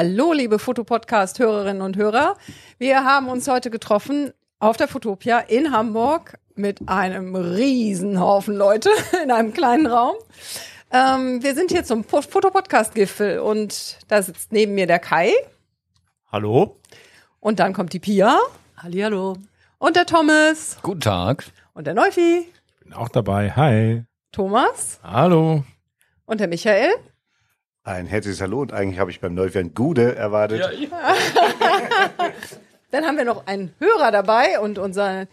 Hallo, liebe Fotopodcast-Hörerinnen und Hörer. Wir haben uns heute getroffen auf der Fotopia in Hamburg mit einem Riesenhaufen Leute in einem kleinen Raum. Ähm, wir sind hier zum Fotopodcast-Gipfel und da sitzt neben mir der Kai. Hallo. Und dann kommt die Pia. Hallihallo. Und der Thomas. Guten Tag. Und der Neufi. Bin auch dabei. Hi. Thomas. Hallo. Und der Michael. Ein herzliches Hallo und eigentlich habe ich beim Neufian Gude erwartet. Ja, Dann haben wir noch einen Hörer dabei und unser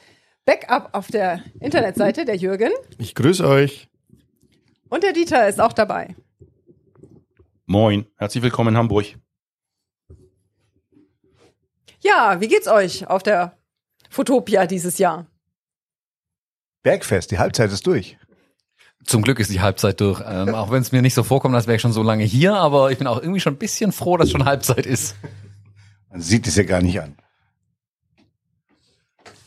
Backup auf der Internetseite, der Jürgen. Ich grüße euch. Und der Dieter ist auch dabei. Moin, herzlich willkommen in Hamburg. Ja, wie geht's euch auf der Fotopia dieses Jahr? Bergfest, die Halbzeit ist durch. Zum Glück ist die Halbzeit durch. Ähm, auch wenn es mir nicht so vorkommt, als wäre ich schon so lange hier, aber ich bin auch irgendwie schon ein bisschen froh, dass schon Halbzeit ist. Man sieht es ja gar nicht an.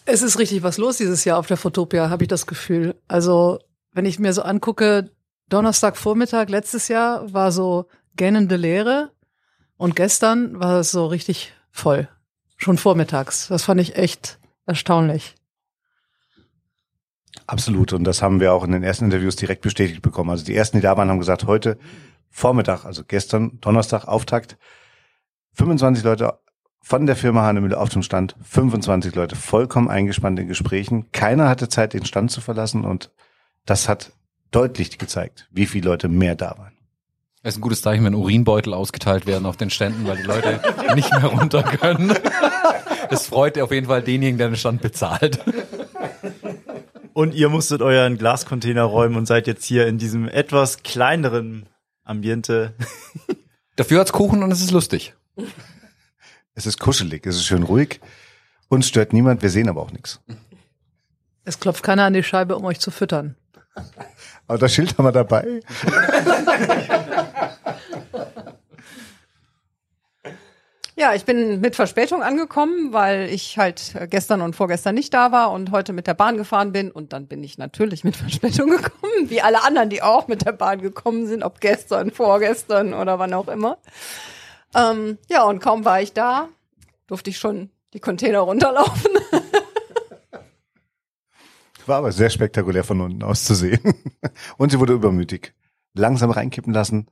Es ist richtig was los dieses Jahr auf der Fotopia, habe ich das Gefühl. Also, wenn ich mir so angucke, Donnerstagvormittag letztes Jahr war so gähnende Leere und gestern war es so richtig voll. Schon vormittags. Das fand ich echt erstaunlich. Absolut. Und das haben wir auch in den ersten Interviews direkt bestätigt bekommen. Also die ersten, die da waren, haben gesagt, heute Vormittag, also gestern, Donnerstag, Auftakt, 25 Leute von der Firma Hanemühle auf dem Stand, 25 Leute vollkommen eingespannt in Gesprächen. Keiner hatte Zeit, den Stand zu verlassen und das hat deutlich gezeigt, wie viele Leute mehr da waren. Es ist ein gutes Zeichen, wenn Urinbeutel ausgeteilt werden auf den Ständen, weil die Leute nicht mehr runter können. Das freut auf jeden Fall denjenigen, der den Stand bezahlt. Und ihr musstet euren Glascontainer räumen und seid jetzt hier in diesem etwas kleineren Ambiente. Dafür hat's Kuchen und es ist lustig. Es ist kuschelig, es ist schön ruhig. Uns stört niemand, wir sehen aber auch nichts. Es klopft keiner an die Scheibe, um euch zu füttern. Aber das Schild haben wir dabei. Ja, ich bin mit Verspätung angekommen, weil ich halt gestern und vorgestern nicht da war und heute mit der Bahn gefahren bin. Und dann bin ich natürlich mit Verspätung gekommen, wie alle anderen, die auch mit der Bahn gekommen sind, ob gestern, vorgestern oder wann auch immer. Ähm, ja, und kaum war ich da, durfte ich schon die Container runterlaufen. War aber sehr spektakulär von unten aus zu sehen. Und sie wurde übermütig. Langsam reinkippen lassen.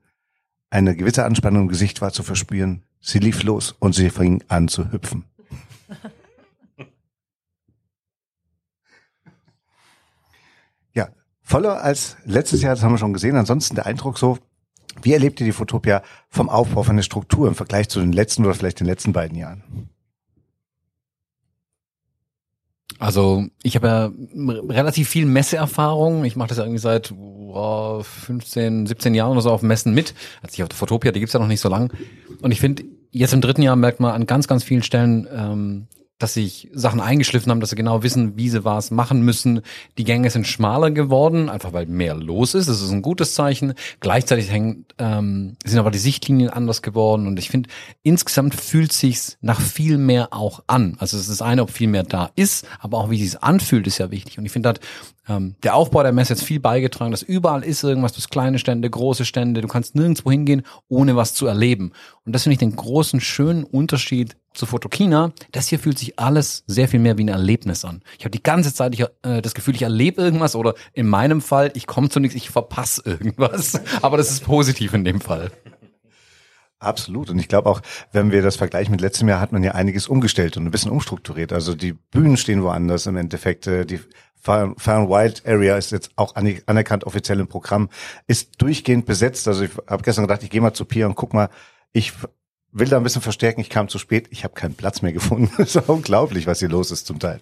Eine gewisse Anspannung im Gesicht war zu verspüren. Sie lief los und sie fing an zu hüpfen. Ja, voller als letztes Jahr, das haben wir schon gesehen. Ansonsten der Eindruck so, wie erlebt ihr die Fotopia vom Aufbau von der Struktur im Vergleich zu den letzten oder vielleicht den letzten beiden Jahren? Also ich habe ja relativ viel Messeerfahrung. Ich mache das ja irgendwie seit oh, 15, 17 Jahren oder so auf Messen mit. Also ich auf der Fotopia, die gibt's ja noch nicht so lang. Und ich finde, jetzt im dritten Jahr merkt man an ganz, ganz vielen Stellen, ähm, dass sich Sachen eingeschliffen haben, dass sie genau wissen, wie sie was machen müssen. Die Gänge sind schmaler geworden, einfach weil mehr los ist. Das ist ein gutes Zeichen. Gleichzeitig hängen, ähm, sind aber die Sichtlinien anders geworden. Und ich finde, insgesamt fühlt sich's nach viel mehr auch an. Also es ist eine, ob viel mehr da ist, aber auch wie sich's anfühlt, ist ja wichtig. Und ich finde, hat ähm, der Aufbau der Messe jetzt viel beigetragen, dass überall ist irgendwas, du hast kleine Stände, große Stände, du kannst nirgendwo hingehen, ohne was zu erleben. Und das finde ich den großen, schönen Unterschied zu Fotokina, das hier fühlt sich alles sehr viel mehr wie ein Erlebnis an. Ich habe die ganze Zeit ich, äh, das Gefühl, ich erlebe irgendwas oder in meinem Fall, ich komme zu nichts, ich verpasse irgendwas. Aber das ist positiv in dem Fall. Absolut. Und ich glaube auch, wenn wir das vergleichen mit letztem Jahr, hat man ja einiges umgestellt und ein bisschen umstrukturiert. Also die Bühnen stehen woanders im Endeffekt. Äh, die Fire and Wild Area ist jetzt auch anerkannt offiziell im Programm, ist durchgehend besetzt. Also ich habe gestern gedacht, ich gehe mal zu Pia und guck mal, ich will da ein bisschen verstärken, ich kam zu spät, ich habe keinen Platz mehr gefunden. Das ist unglaublich, was hier los ist zum Teil.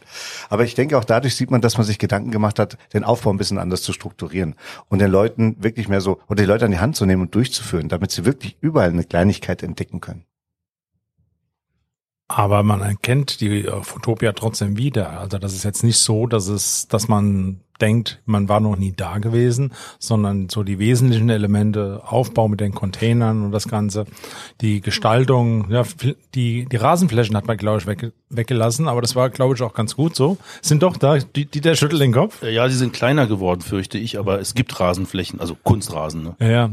Aber ich denke, auch dadurch sieht man, dass man sich Gedanken gemacht hat, den Aufbau ein bisschen anders zu strukturieren und den Leuten wirklich mehr so, oder die Leute an die Hand zu nehmen und durchzuführen, damit sie wirklich überall eine Kleinigkeit entdecken können. Aber man erkennt die Fotopia trotzdem wieder. Also das ist jetzt nicht so, dass es, dass man denkt, man war noch nie da gewesen, sondern so die wesentlichen Elemente, Aufbau mit den Containern und das Ganze, die Gestaltung, ja, die, die Rasenflächen hat man, glaube ich, weg, weggelassen, aber das war, glaube ich, auch ganz gut so. Sind doch da, die, die der schüttelt den Kopf? Ja, die sind kleiner geworden, fürchte ich, aber es gibt Rasenflächen, also Kunstrasen. Ne? Ja,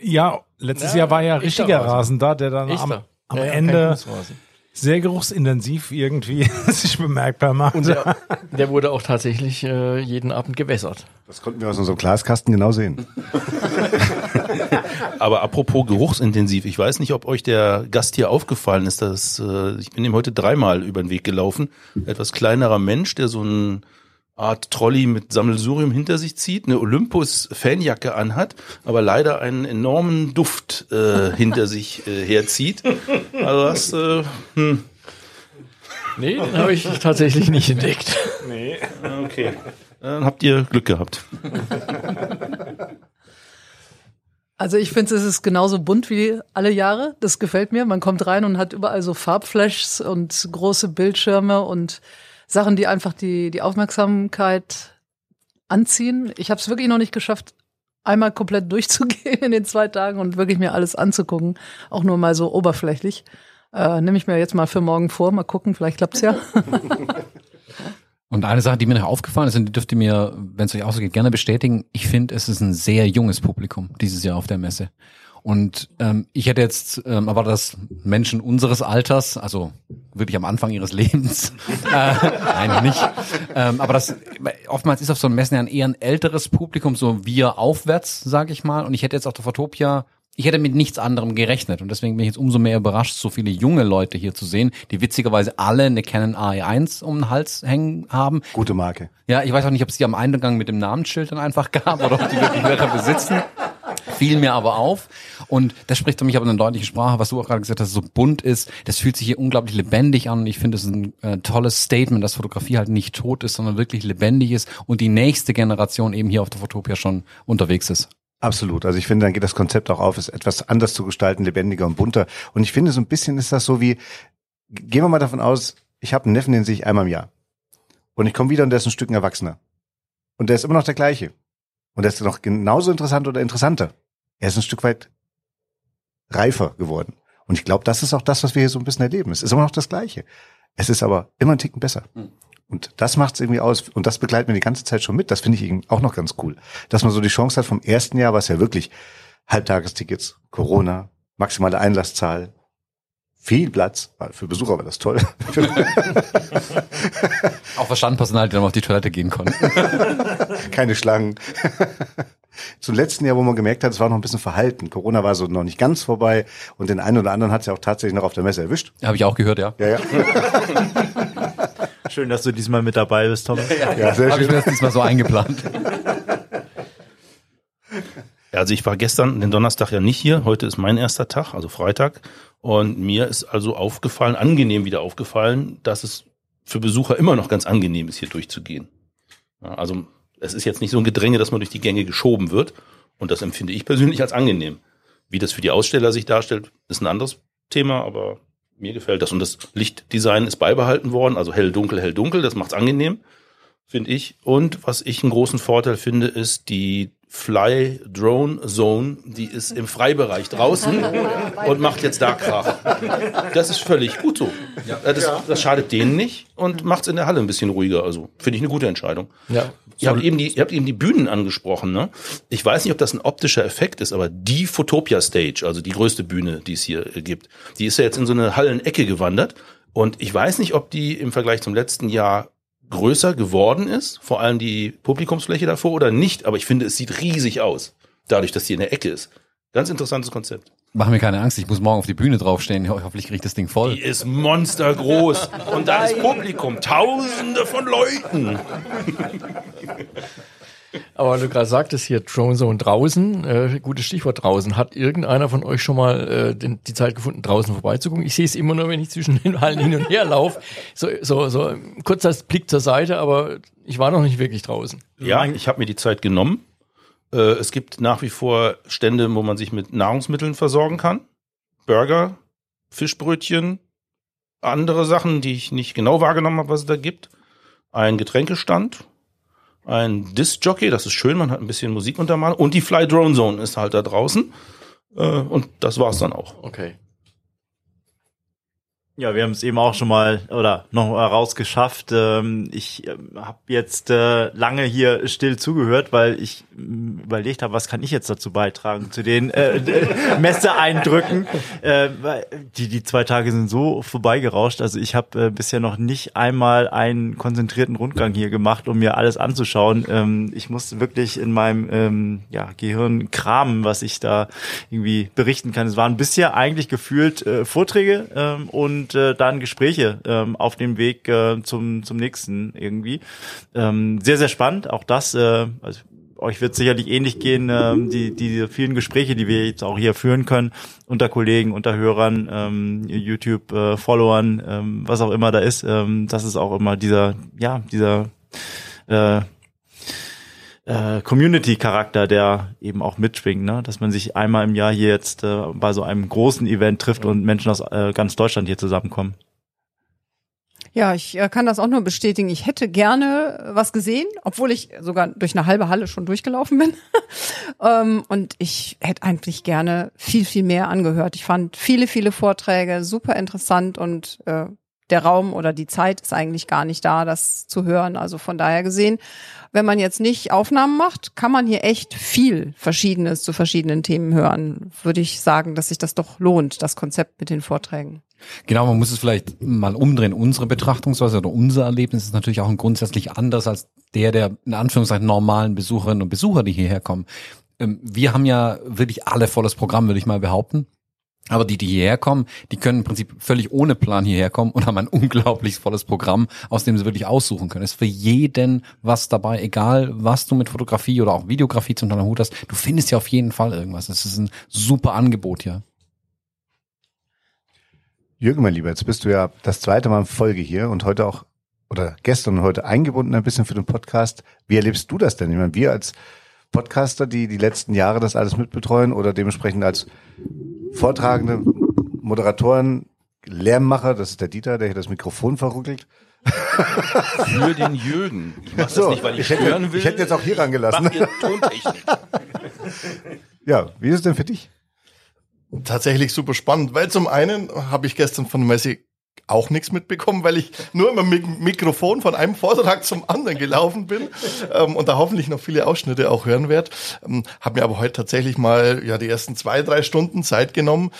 ja, letztes ja, Jahr war ja richtiger Rasen. Rasen da, der dann am, am Ja, ja, Ende. Sehr geruchsintensiv irgendwie sich bemerkbar macht. Und der, der wurde auch tatsächlich äh, jeden Abend gewässert. Das konnten wir aus unserem Glaskasten genau sehen. Aber apropos geruchsintensiv, ich weiß nicht, ob euch der Gast hier aufgefallen ist, dass äh, ich bin ihm heute dreimal über den Weg gelaufen. Etwas kleinerer Mensch, der so eine Art Trolley mit Sammelsurium hinter sich zieht, eine Olympus-Fanjacke anhat, aber leider einen enormen Duft äh, hinter sich äh, herzieht. Also das, äh, hm, Nee, den habe ich tatsächlich nicht entdeckt. nee, okay. Dann habt ihr Glück gehabt. Also ich finde, es ist genauso bunt wie alle Jahre. Das gefällt mir. Man kommt rein und hat überall so Farbflashs und große Bildschirme und Sachen, die einfach die, die Aufmerksamkeit anziehen. Ich habe es wirklich noch nicht geschafft, einmal komplett durchzugehen in den zwei Tagen und wirklich mir alles anzugucken. Auch nur mal so oberflächlich. Äh, Nehme ich mir jetzt mal für morgen vor. Mal gucken, vielleicht klappt's ja. Und eine Sache, die mir noch aufgefallen ist, und die dürft ihr mir, wenn es euch auch so geht, gerne bestätigen. Ich finde, es ist ein sehr junges Publikum dieses Jahr auf der Messe. Und ähm, ich hätte jetzt ähm, aber das Menschen unseres Alters, also wirklich am Anfang ihres Lebens, äh, nein, nicht. Ähm, aber das oftmals ist auf so einem Messen ja ein eher ein älteres Publikum, so wir aufwärts, sage ich mal. Und ich hätte jetzt auf der Fotopia ich hätte mit nichts anderem gerechnet und deswegen bin ich jetzt umso mehr überrascht, so viele junge Leute hier zu sehen, die witzigerweise alle eine Canon AE1 um den Hals hängen haben. Gute Marke. Ja, ich weiß auch nicht, ob es die am Eingang mit dem Namensschild dann einfach gab oder ob die wirklich Wörter besitzen. Fiel mir aber auf. Und das spricht für mich aber eine deutliche Sprache, was du auch gerade gesagt hast, so bunt ist. Das fühlt sich hier unglaublich lebendig an. Und ich finde es ein äh, tolles Statement, dass Fotografie halt nicht tot ist, sondern wirklich lebendig ist und die nächste Generation eben hier auf der Fotopia schon unterwegs ist. Absolut. Also ich finde, dann geht das Konzept auch auf, es etwas anders zu gestalten, lebendiger und bunter. Und ich finde, so ein bisschen ist das so wie, gehen wir mal davon aus, ich habe einen Neffen, den sehe ich einmal im Jahr. Und ich komme wieder und der ist ein Stück ein Erwachsener. Und der ist immer noch der gleiche. Und der ist noch genauso interessant oder interessanter. Er ist ein Stück weit reifer geworden. Und ich glaube, das ist auch das, was wir hier so ein bisschen erleben. Es ist immer noch das Gleiche. Es ist aber immer ein Ticken besser. Und das macht es irgendwie aus. Und das begleitet mir die ganze Zeit schon mit. Das finde ich eben auch noch ganz cool. Dass man so die Chance hat vom ersten Jahr, was ja wirklich Halbtagestickets, Corona, maximale Einlasszahl, viel Platz. Für Besucher war das toll. Auch für Standpersonal, die dann auf die Toilette gehen konnten. Keine Schlangen. Zum letzten Jahr, wo man gemerkt hat, es war noch ein bisschen verhalten. Corona war so noch nicht ganz vorbei und den einen oder anderen hat es ja auch tatsächlich noch auf der Messe erwischt. Habe ich auch gehört, ja. Ja, ja. Schön, dass du diesmal mit dabei bist, Tom. ja sehr Habe ich mir schön. das diesmal so eingeplant. Also ich war gestern, den Donnerstag ja nicht hier. Heute ist mein erster Tag, also Freitag. Und mir ist also aufgefallen, angenehm wieder aufgefallen, dass es für Besucher immer noch ganz angenehm ist, hier durchzugehen. Also es ist jetzt nicht so ein Gedränge, dass man durch die Gänge geschoben wird. Und das empfinde ich persönlich als angenehm. Wie das für die Aussteller sich darstellt, ist ein anderes Thema, aber mir gefällt das. Und das Lichtdesign ist beibehalten worden, also hell, dunkel, hell, dunkel. Das macht's angenehm, finde ich. Und was ich einen großen Vorteil finde, ist die Fly Drone Zone, die ist im Freibereich draußen und macht jetzt da Krach. Das ist völlig gut so. Äh, Das, das schadet denen nicht und macht's in der Halle ein bisschen ruhiger. Also finde ich eine gute Entscheidung. Ja. Ihr habt, eben die, ihr habt eben die Bühnen angesprochen. Ne? Ich weiß nicht, ob das ein optischer Effekt ist, aber die Photopia Stage, also die größte Bühne, die es hier äh, gibt, die ist ja jetzt in so eine Hallenecke gewandert. Und ich weiß nicht, ob die im Vergleich zum letzten Jahr größer geworden ist, vor allem die Publikumsfläche davor oder nicht. Aber ich finde, es sieht riesig aus, dadurch, dass die in der Ecke ist. Ganz interessantes Konzept. Mach mir keine Angst, ich muss morgen auf die Bühne draufstehen. Ho- Hoffentlich kriege ich das Ding voll. Die ist monstergroß und da ist Publikum, Tausende von Leuten. Aber du gerade sagtest hier Drone Zone draußen, äh, gutes Stichwort draußen. Hat irgendeiner von euch schon mal äh, den, die Zeit gefunden, draußen vorbeizugucken? Ich sehe es immer nur, wenn ich zwischen den Hallen hin und her laufe. So, so, so kurzer Blick zur Seite, aber ich war noch nicht wirklich draußen. Ja, ich habe mir die Zeit genommen. Äh, es gibt nach wie vor Stände, wo man sich mit Nahrungsmitteln versorgen kann. Burger, Fischbrötchen, andere Sachen, die ich nicht genau wahrgenommen habe, was es da gibt. Ein Getränkestand, ein Disc-Jockey, das ist schön, man hat ein bisschen Musik untermalt. Und die Fly Drone Zone ist halt da draußen. Äh, und das war's dann auch. Okay. Ja, wir haben es eben auch schon mal oder noch mal rausgeschafft. Ähm, ich ähm, habe jetzt äh, lange hier still zugehört, weil ich ähm, überlegt habe, was kann ich jetzt dazu beitragen zu den äh, Messeeindrücken. Äh, die die zwei Tage sind so vorbeigerauscht. Also ich habe äh, bisher noch nicht einmal einen konzentrierten Rundgang hier gemacht, um mir alles anzuschauen. Ähm, ich musste wirklich in meinem ähm, ja, Gehirn kramen, was ich da irgendwie berichten kann. Es waren bisher eigentlich gefühlt äh, Vorträge ähm, und äh, dann Gespräche ähm, auf dem Weg äh, zum, zum nächsten irgendwie. Ähm, sehr, sehr spannend. Auch das, äh, also euch wird sicherlich ähnlich gehen, ähm, die, die vielen Gespräche, die wir jetzt auch hier führen können, unter Kollegen, unter Hörern, ähm, YouTube-Followern, ähm, was auch immer da ist. Ähm, das ist auch immer dieser, ja, dieser äh, äh, Community-Charakter, der eben auch mitschwingt, ne? dass man sich einmal im Jahr hier jetzt äh, bei so einem großen Event trifft und Menschen aus äh, ganz Deutschland hier zusammenkommen. Ja, ich äh, kann das auch nur bestätigen. Ich hätte gerne was gesehen, obwohl ich sogar durch eine halbe Halle schon durchgelaufen bin. ähm, und ich hätte eigentlich gerne viel, viel mehr angehört. Ich fand viele, viele Vorträge super interessant und äh, der Raum oder die Zeit ist eigentlich gar nicht da, das zu hören. Also von daher gesehen, wenn man jetzt nicht Aufnahmen macht, kann man hier echt viel Verschiedenes zu verschiedenen Themen hören. Würde ich sagen, dass sich das doch lohnt, das Konzept mit den Vorträgen. Genau, man muss es vielleicht mal umdrehen. Unsere Betrachtungsweise oder unser Erlebnis ist natürlich auch grundsätzlich anders als der der in Anführungszeichen normalen Besucherinnen und Besucher, die hierher kommen. Ähm, wir haben ja wirklich alle volles Programm, würde ich mal behaupten. Aber die, die hierher kommen, die können im Prinzip völlig ohne Plan hierher kommen und haben ein unglaublich volles Programm, aus dem sie wirklich aussuchen können. Es ist für jeden was dabei, egal was du mit Fotografie oder auch Videografie zum Teil Hut hast. Du findest ja auf jeden Fall irgendwas. Es ist ein super Angebot hier. Jürgen, mein Lieber, jetzt bist du ja das zweite Mal in Folge hier und heute auch, oder gestern und heute eingebunden ein bisschen für den Podcast. Wie erlebst du das denn? Ich meine, wir als Podcaster, die die letzten Jahre das alles mitbetreuen oder dementsprechend als Vortragende, Moderatoren, Lärmmacher, das ist der Dieter, der hier das Mikrofon verrückelt. Für den Jürgen. Ich mach So, das nicht, weil ich, ich hätte- stören will. ich hätte jetzt auch hier rangelassen. Ja, wie ist es denn für dich? tatsächlich super spannend, weil zum einen habe ich gestern von der Messe auch nichts mitbekommen, weil ich nur immer mit dem Mikrofon von einem Vortrag zum anderen gelaufen bin ähm, und da hoffentlich noch viele Ausschnitte auch hören werde. Ähm, habe mir aber heute tatsächlich mal ja die ersten zwei, drei Stunden Zeit genommen,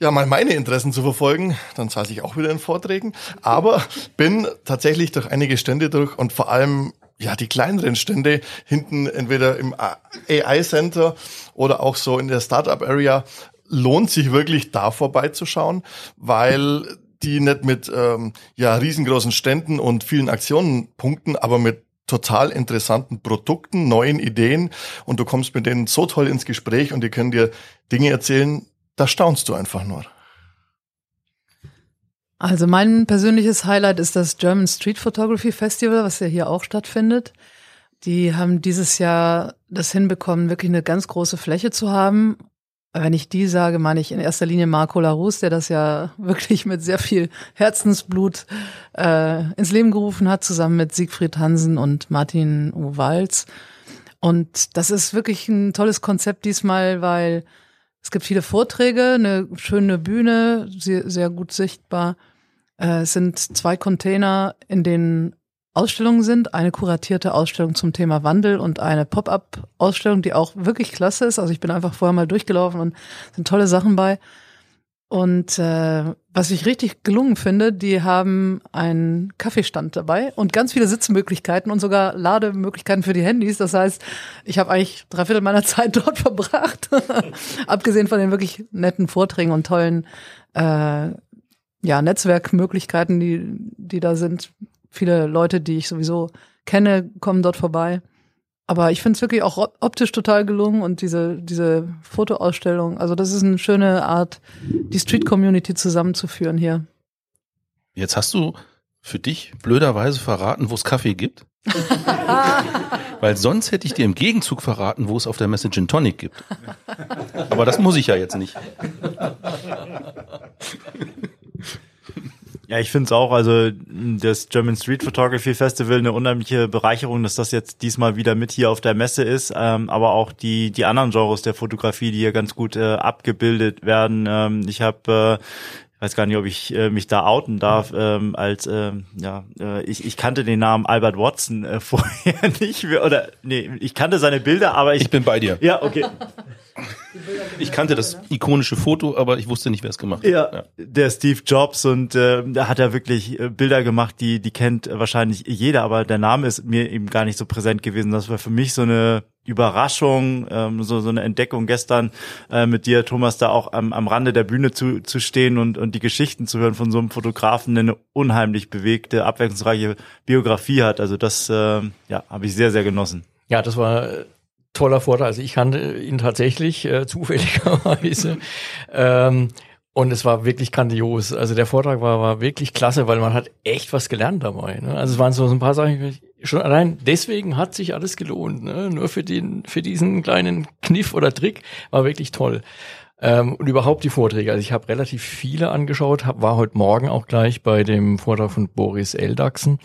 ja, mal meine Interessen zu verfolgen. Dann saß ich auch wieder in Vorträgen, aber bin tatsächlich durch einige Stände durch und vor allem ja, die kleineren Stände hinten entweder im AI Center oder auch so in der Startup Area lohnt sich wirklich da vorbeizuschauen, weil die nicht mit ähm, ja riesengroßen Ständen und vielen Aktionen punkten, aber mit total interessanten Produkten, neuen Ideen und du kommst mit denen so toll ins Gespräch und die können dir Dinge erzählen, da staunst du einfach nur. Also mein persönliches Highlight ist das German Street Photography Festival, was ja hier auch stattfindet. Die haben dieses Jahr das hinbekommen, wirklich eine ganz große Fläche zu haben. Wenn ich die sage, meine ich in erster Linie Marco Larus, der das ja wirklich mit sehr viel Herzensblut äh, ins Leben gerufen hat, zusammen mit Siegfried Hansen und Martin. Walz. Und das ist wirklich ein tolles Konzept diesmal, weil es gibt viele Vorträge, eine schöne Bühne, sehr, sehr gut sichtbar. Äh, es sind zwei Container, in denen Ausstellungen sind. Eine kuratierte Ausstellung zum Thema Wandel und eine Pop-up-Ausstellung, die auch wirklich klasse ist. Also ich bin einfach vorher mal durchgelaufen und sind tolle Sachen bei. Und äh, was ich richtig gelungen finde, die haben einen Kaffeestand dabei und ganz viele Sitzmöglichkeiten und sogar Lademöglichkeiten für die Handys. Das heißt, ich habe eigentlich drei Viertel meiner Zeit dort verbracht, abgesehen von den wirklich netten Vorträgen und tollen äh, ja, Netzwerkmöglichkeiten, die, die da sind. Viele Leute, die ich sowieso kenne, kommen dort vorbei. Aber ich finde es wirklich auch op- optisch total gelungen und diese, diese Fotoausstellung, also das ist eine schöne Art, die Street Community zusammenzuführen hier. Jetzt hast du für dich blöderweise verraten, wo es Kaffee gibt. Weil sonst hätte ich dir im Gegenzug verraten, wo es auf der Messe Gin Tonic gibt. Aber das muss ich ja jetzt nicht. Ja, ich finde es auch, also das German Street Photography Festival eine unheimliche Bereicherung, dass das jetzt diesmal wieder mit hier auf der Messe ist, ähm, aber auch die die anderen Genres der Fotografie, die hier ganz gut äh, abgebildet werden. Ähm, ich habe äh, weiß gar nicht, ob ich äh, mich da outen darf, ähm, als ähm, ja, äh, ich, ich kannte den Namen Albert Watson äh, vorher nicht oder nee, ich kannte seine Bilder, aber ich, Ich bin bei dir. ja okay. Ich kannte das ikonische Foto, aber ich wusste nicht, wer es gemacht hat. Ja, der Steve Jobs und äh, da hat er wirklich äh, Bilder gemacht, die die kennt wahrscheinlich jeder, aber der Name ist mir eben gar nicht so präsent gewesen. Das war für mich so eine Überraschung, ähm, so so eine Entdeckung gestern äh, mit dir, Thomas, da auch am, am Rande der Bühne zu, zu stehen und und die Geschichten zu hören von so einem Fotografen, der eine unheimlich bewegte, abwechslungsreiche Biografie hat. Also das äh, ja habe ich sehr sehr genossen. Ja, das war äh, toller Vorteil. Also ich kannte ihn tatsächlich äh, zufälligerweise. ähm, und es war wirklich grandios. Also der Vortrag war, war wirklich klasse, weil man hat echt was gelernt dabei. Ne? Also es waren so, so ein paar Sachen, schon allein deswegen hat sich alles gelohnt. Ne? Nur für den, für diesen kleinen Kniff oder Trick war wirklich toll. Ähm, und überhaupt die Vorträge. Also ich habe relativ viele angeschaut, hab, war heute Morgen auch gleich bei dem Vortrag von Boris Eldachsen.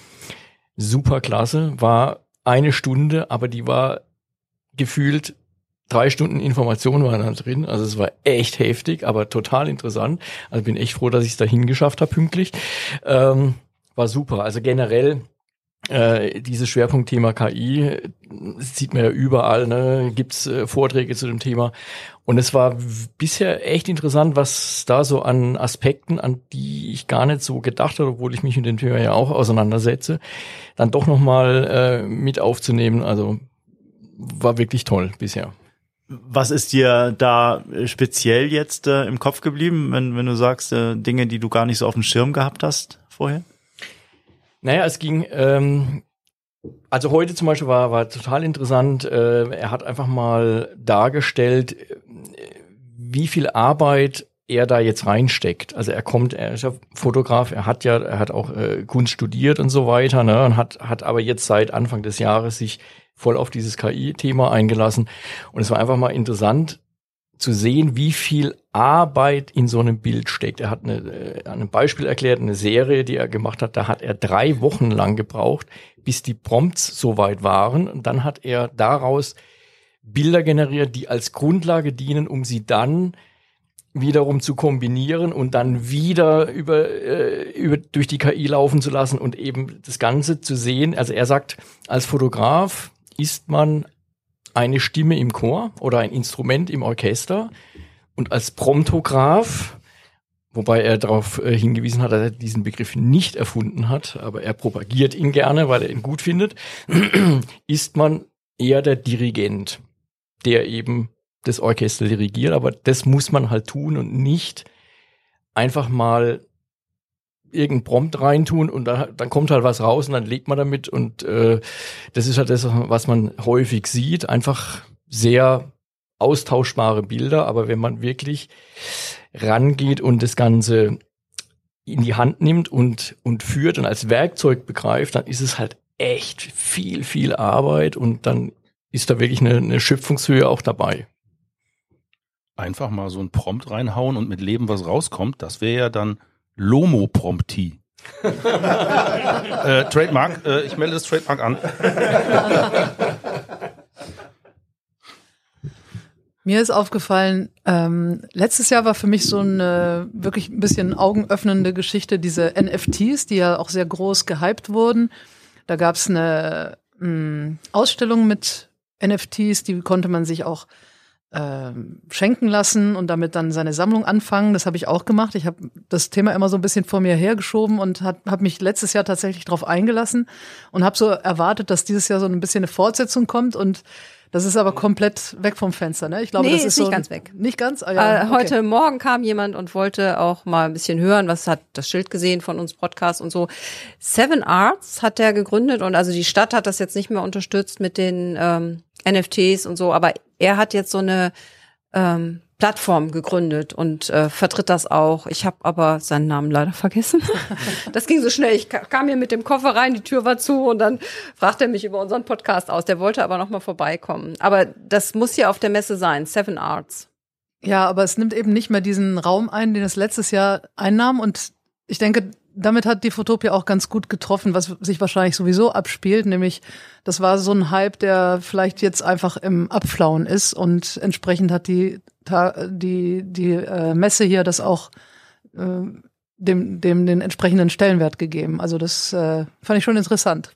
Super klasse, war eine Stunde, aber die war gefühlt drei Stunden Information waren da drin. Also es war echt heftig, aber total interessant. Also bin echt froh, dass ich es dahin geschafft habe pünktlich. Ähm, war super. Also generell äh, dieses Schwerpunktthema KI sieht man ja überall, ne? gibt's äh, Vorträge zu dem Thema. Und es war bisher echt interessant, was da so an Aspekten, an die ich gar nicht so gedacht habe, obwohl ich mich mit dem Thema ja auch auseinandersetze, dann doch nochmal äh, mit aufzunehmen. Also war wirklich toll bisher. Was ist dir da äh, speziell jetzt äh, im Kopf geblieben, wenn, wenn du sagst, äh, Dinge, die du gar nicht so auf dem Schirm gehabt hast vorher? Naja, es ging, ähm, also heute zum Beispiel war, war total interessant. Äh, er hat einfach mal dargestellt, äh, wie viel Arbeit er da jetzt reinsteckt. Also er kommt, er ist ja Fotograf, er hat ja, er hat auch äh, Kunst studiert und so weiter, ne, und hat, hat aber jetzt seit Anfang des Jahres sich voll auf dieses KI-Thema eingelassen. Und es war einfach mal interessant zu sehen, wie viel Arbeit in so einem Bild steckt. Er hat eine, äh, einem Beispiel erklärt, eine Serie, die er gemacht hat, da hat er drei Wochen lang gebraucht, bis die Prompts soweit waren. Und dann hat er daraus Bilder generiert, die als Grundlage dienen, um sie dann wiederum zu kombinieren und dann wieder über, äh, über durch die KI laufen zu lassen und eben das Ganze zu sehen. Also er sagt, als Fotograf ist man eine Stimme im Chor oder ein Instrument im Orchester und als Promptograph, wobei er darauf äh, hingewiesen hat, dass er diesen Begriff nicht erfunden hat, aber er propagiert ihn gerne, weil er ihn gut findet, ist man eher der Dirigent, der eben das Orchester dirigiert, aber das muss man halt tun und nicht einfach mal irgendein Prompt reintun und da, dann kommt halt was raus und dann legt man damit und äh, das ist halt das, was man häufig sieht, einfach sehr austauschbare Bilder, aber wenn man wirklich rangeht und das Ganze in die Hand nimmt und, und führt und als Werkzeug begreift, dann ist es halt echt viel, viel Arbeit und dann ist da wirklich eine, eine Schöpfungshöhe auch dabei. Einfach mal so ein Prompt reinhauen und mit Leben was rauskommt, das wäre ja dann Lomo-Prompti. äh, Trademark, äh, ich melde das Trademark an. Mir ist aufgefallen, ähm, letztes Jahr war für mich so eine wirklich ein bisschen augenöffnende Geschichte, diese NFTs, die ja auch sehr groß gehypt wurden. Da gab es eine mh, Ausstellung mit NFTs, die konnte man sich auch ähm, schenken lassen und damit dann seine Sammlung anfangen. Das habe ich auch gemacht. Ich habe das Thema immer so ein bisschen vor mir hergeschoben und habe mich letztes Jahr tatsächlich darauf eingelassen und habe so erwartet, dass dieses Jahr so ein bisschen eine Fortsetzung kommt und das ist aber komplett weg vom Fenster, ne? Ich glaube, Nee, das ist, ist so nicht ganz weg. Nicht ganz. Ah, ja, äh, okay. heute Morgen kam jemand und wollte auch mal ein bisschen hören, was hat das Schild gesehen von uns Podcast und so. Seven Arts hat der gegründet und also die Stadt hat das jetzt nicht mehr unterstützt mit den ähm, NFTs und so, aber er hat jetzt so eine ähm, Plattform gegründet und äh, vertritt das auch. Ich habe aber seinen Namen leider vergessen. das ging so schnell. Ich ka- kam hier mit dem Koffer rein, die Tür war zu und dann fragte er mich über unseren Podcast aus. Der wollte aber noch mal vorbeikommen. Aber das muss hier auf der Messe sein. Seven Arts. Ja, aber es nimmt eben nicht mehr diesen Raum ein, den es letztes Jahr einnahm. Und ich denke, damit hat die Fotopia auch ganz gut getroffen, was sich wahrscheinlich sowieso abspielt. Nämlich, das war so ein Hype, der vielleicht jetzt einfach im Abflauen ist. Und entsprechend hat die, die, die äh, Messe hier das auch äh, dem, dem den entsprechenden Stellenwert gegeben. Also das äh, fand ich schon interessant.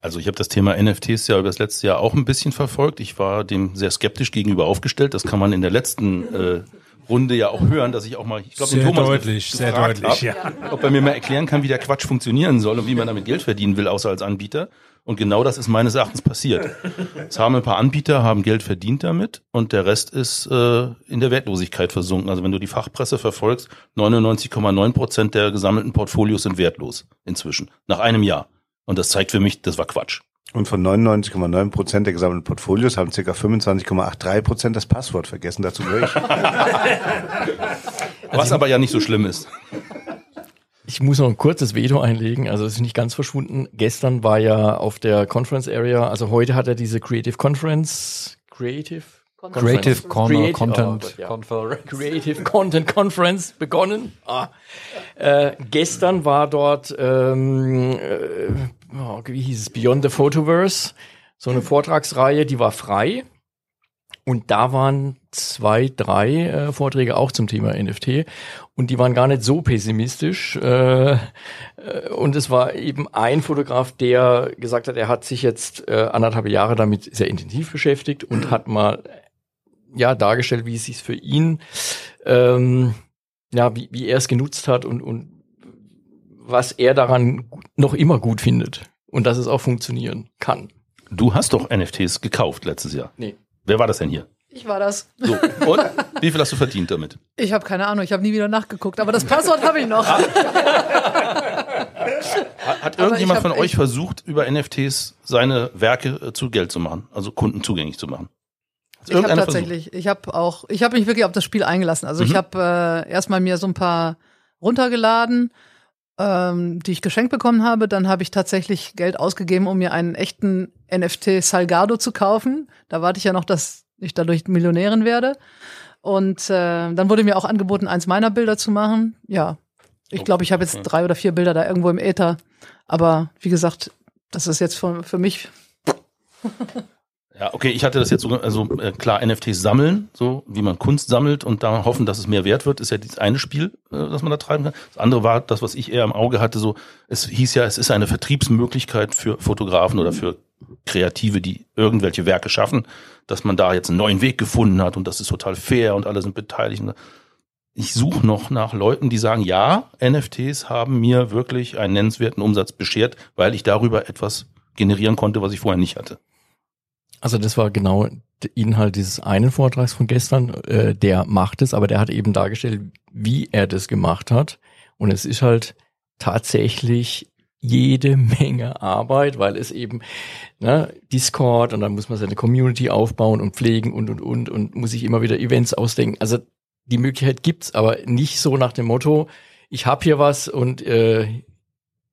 Also ich habe das Thema NFTs ja über das letzte Jahr auch ein bisschen verfolgt. Ich war dem sehr skeptisch gegenüber aufgestellt. Das kann man in der letzten äh, Runde ja auch hören, dass ich auch mal, ich glaube, Sehr Thomas deutlich, sehr deutlich, hab, ob er mir mal erklären kann, wie der Quatsch funktionieren soll und wie man damit Geld verdienen will, außer als Anbieter. Und genau das ist meines Erachtens passiert. Es haben ein paar Anbieter, haben Geld verdient damit und der Rest ist äh, in der Wertlosigkeit versunken. Also wenn du die Fachpresse verfolgst, 99,9 Prozent der gesammelten Portfolios sind wertlos inzwischen, nach einem Jahr. Und das zeigt für mich, das war Quatsch. Und von 99,9 Prozent der gesammelten Portfolios haben ca. 25,83 Prozent das Passwort vergessen. Dazu gehöre ich. Was aber ja nicht so schlimm ist. Ich muss noch ein kurzes Veto einlegen, also es ist nicht ganz verschwunden. Gestern war ja auf der Conference Area, also heute hat er diese Creative Conference, Creative Creative Corner Creative- Content oh Gott, ja. Conference. Creative Content Conference begonnen. Ah. Äh, gestern war dort, ähm, äh, oh, wie hieß es, Beyond the Photoverse, so eine Vortragsreihe, die war frei. Und da waren zwei, drei äh, Vorträge auch zum Thema NFT. Und die waren gar nicht so pessimistisch. Äh, äh, und es war eben ein Fotograf, der gesagt hat, er hat sich jetzt äh, anderthalb Jahre damit sehr intensiv beschäftigt und hat mal ja dargestellt, wie es sich für ihn, ähm, ja, wie, wie er es genutzt hat und, und was er daran noch immer gut findet und dass es auch funktionieren kann. Du hast doch NFTs gekauft letztes Jahr. Nee. Wer war das denn hier? Ich war das. So, und wie viel hast du verdient damit? Ich habe keine Ahnung, ich habe nie wieder nachgeguckt, aber das Passwort habe ich noch. Hat, hat irgendjemand von euch versucht, über NFTs seine Werke äh, zu Geld zu machen, also Kunden zugänglich zu machen? Ich habe tatsächlich, ich habe auch, ich habe mich wirklich auf das Spiel eingelassen. Also Mhm. ich habe äh, erstmal mir so ein paar runtergeladen, ähm, die ich geschenkt bekommen habe. Dann habe ich tatsächlich Geld ausgegeben, um mir einen echten NFT Salgado zu kaufen. Da warte ich ja noch, dass ich dadurch Millionärin werde. Und äh, dann wurde mir auch angeboten, eins meiner Bilder zu machen. Ja, ich glaube, ich habe jetzt drei oder vier Bilder da irgendwo im Äther. Aber wie gesagt, das ist jetzt für, für mich Ja, okay, ich hatte das jetzt so, also äh, klar, NFTs sammeln, so wie man Kunst sammelt und da hoffen, dass es mehr wert wird, ist ja das eine Spiel, äh, das man da treiben kann. Das andere war das, was ich eher im Auge hatte, so, es hieß ja, es ist eine Vertriebsmöglichkeit für Fotografen oder für Kreative, die irgendwelche Werke schaffen, dass man da jetzt einen neuen Weg gefunden hat und das ist total fair und alle sind beteiligt. Ich suche noch nach Leuten, die sagen, ja, NFTs haben mir wirklich einen nennenswerten Umsatz beschert, weil ich darüber etwas generieren konnte, was ich vorher nicht hatte. Also das war genau der Inhalt dieses einen Vortrags von gestern. Äh, der macht es, aber der hat eben dargestellt, wie er das gemacht hat. Und es ist halt tatsächlich jede Menge Arbeit, weil es eben ne, Discord und dann muss man seine Community aufbauen und pflegen und und und und muss sich immer wieder Events ausdenken. Also die Möglichkeit gibt's, aber nicht so nach dem Motto, ich habe hier was und äh,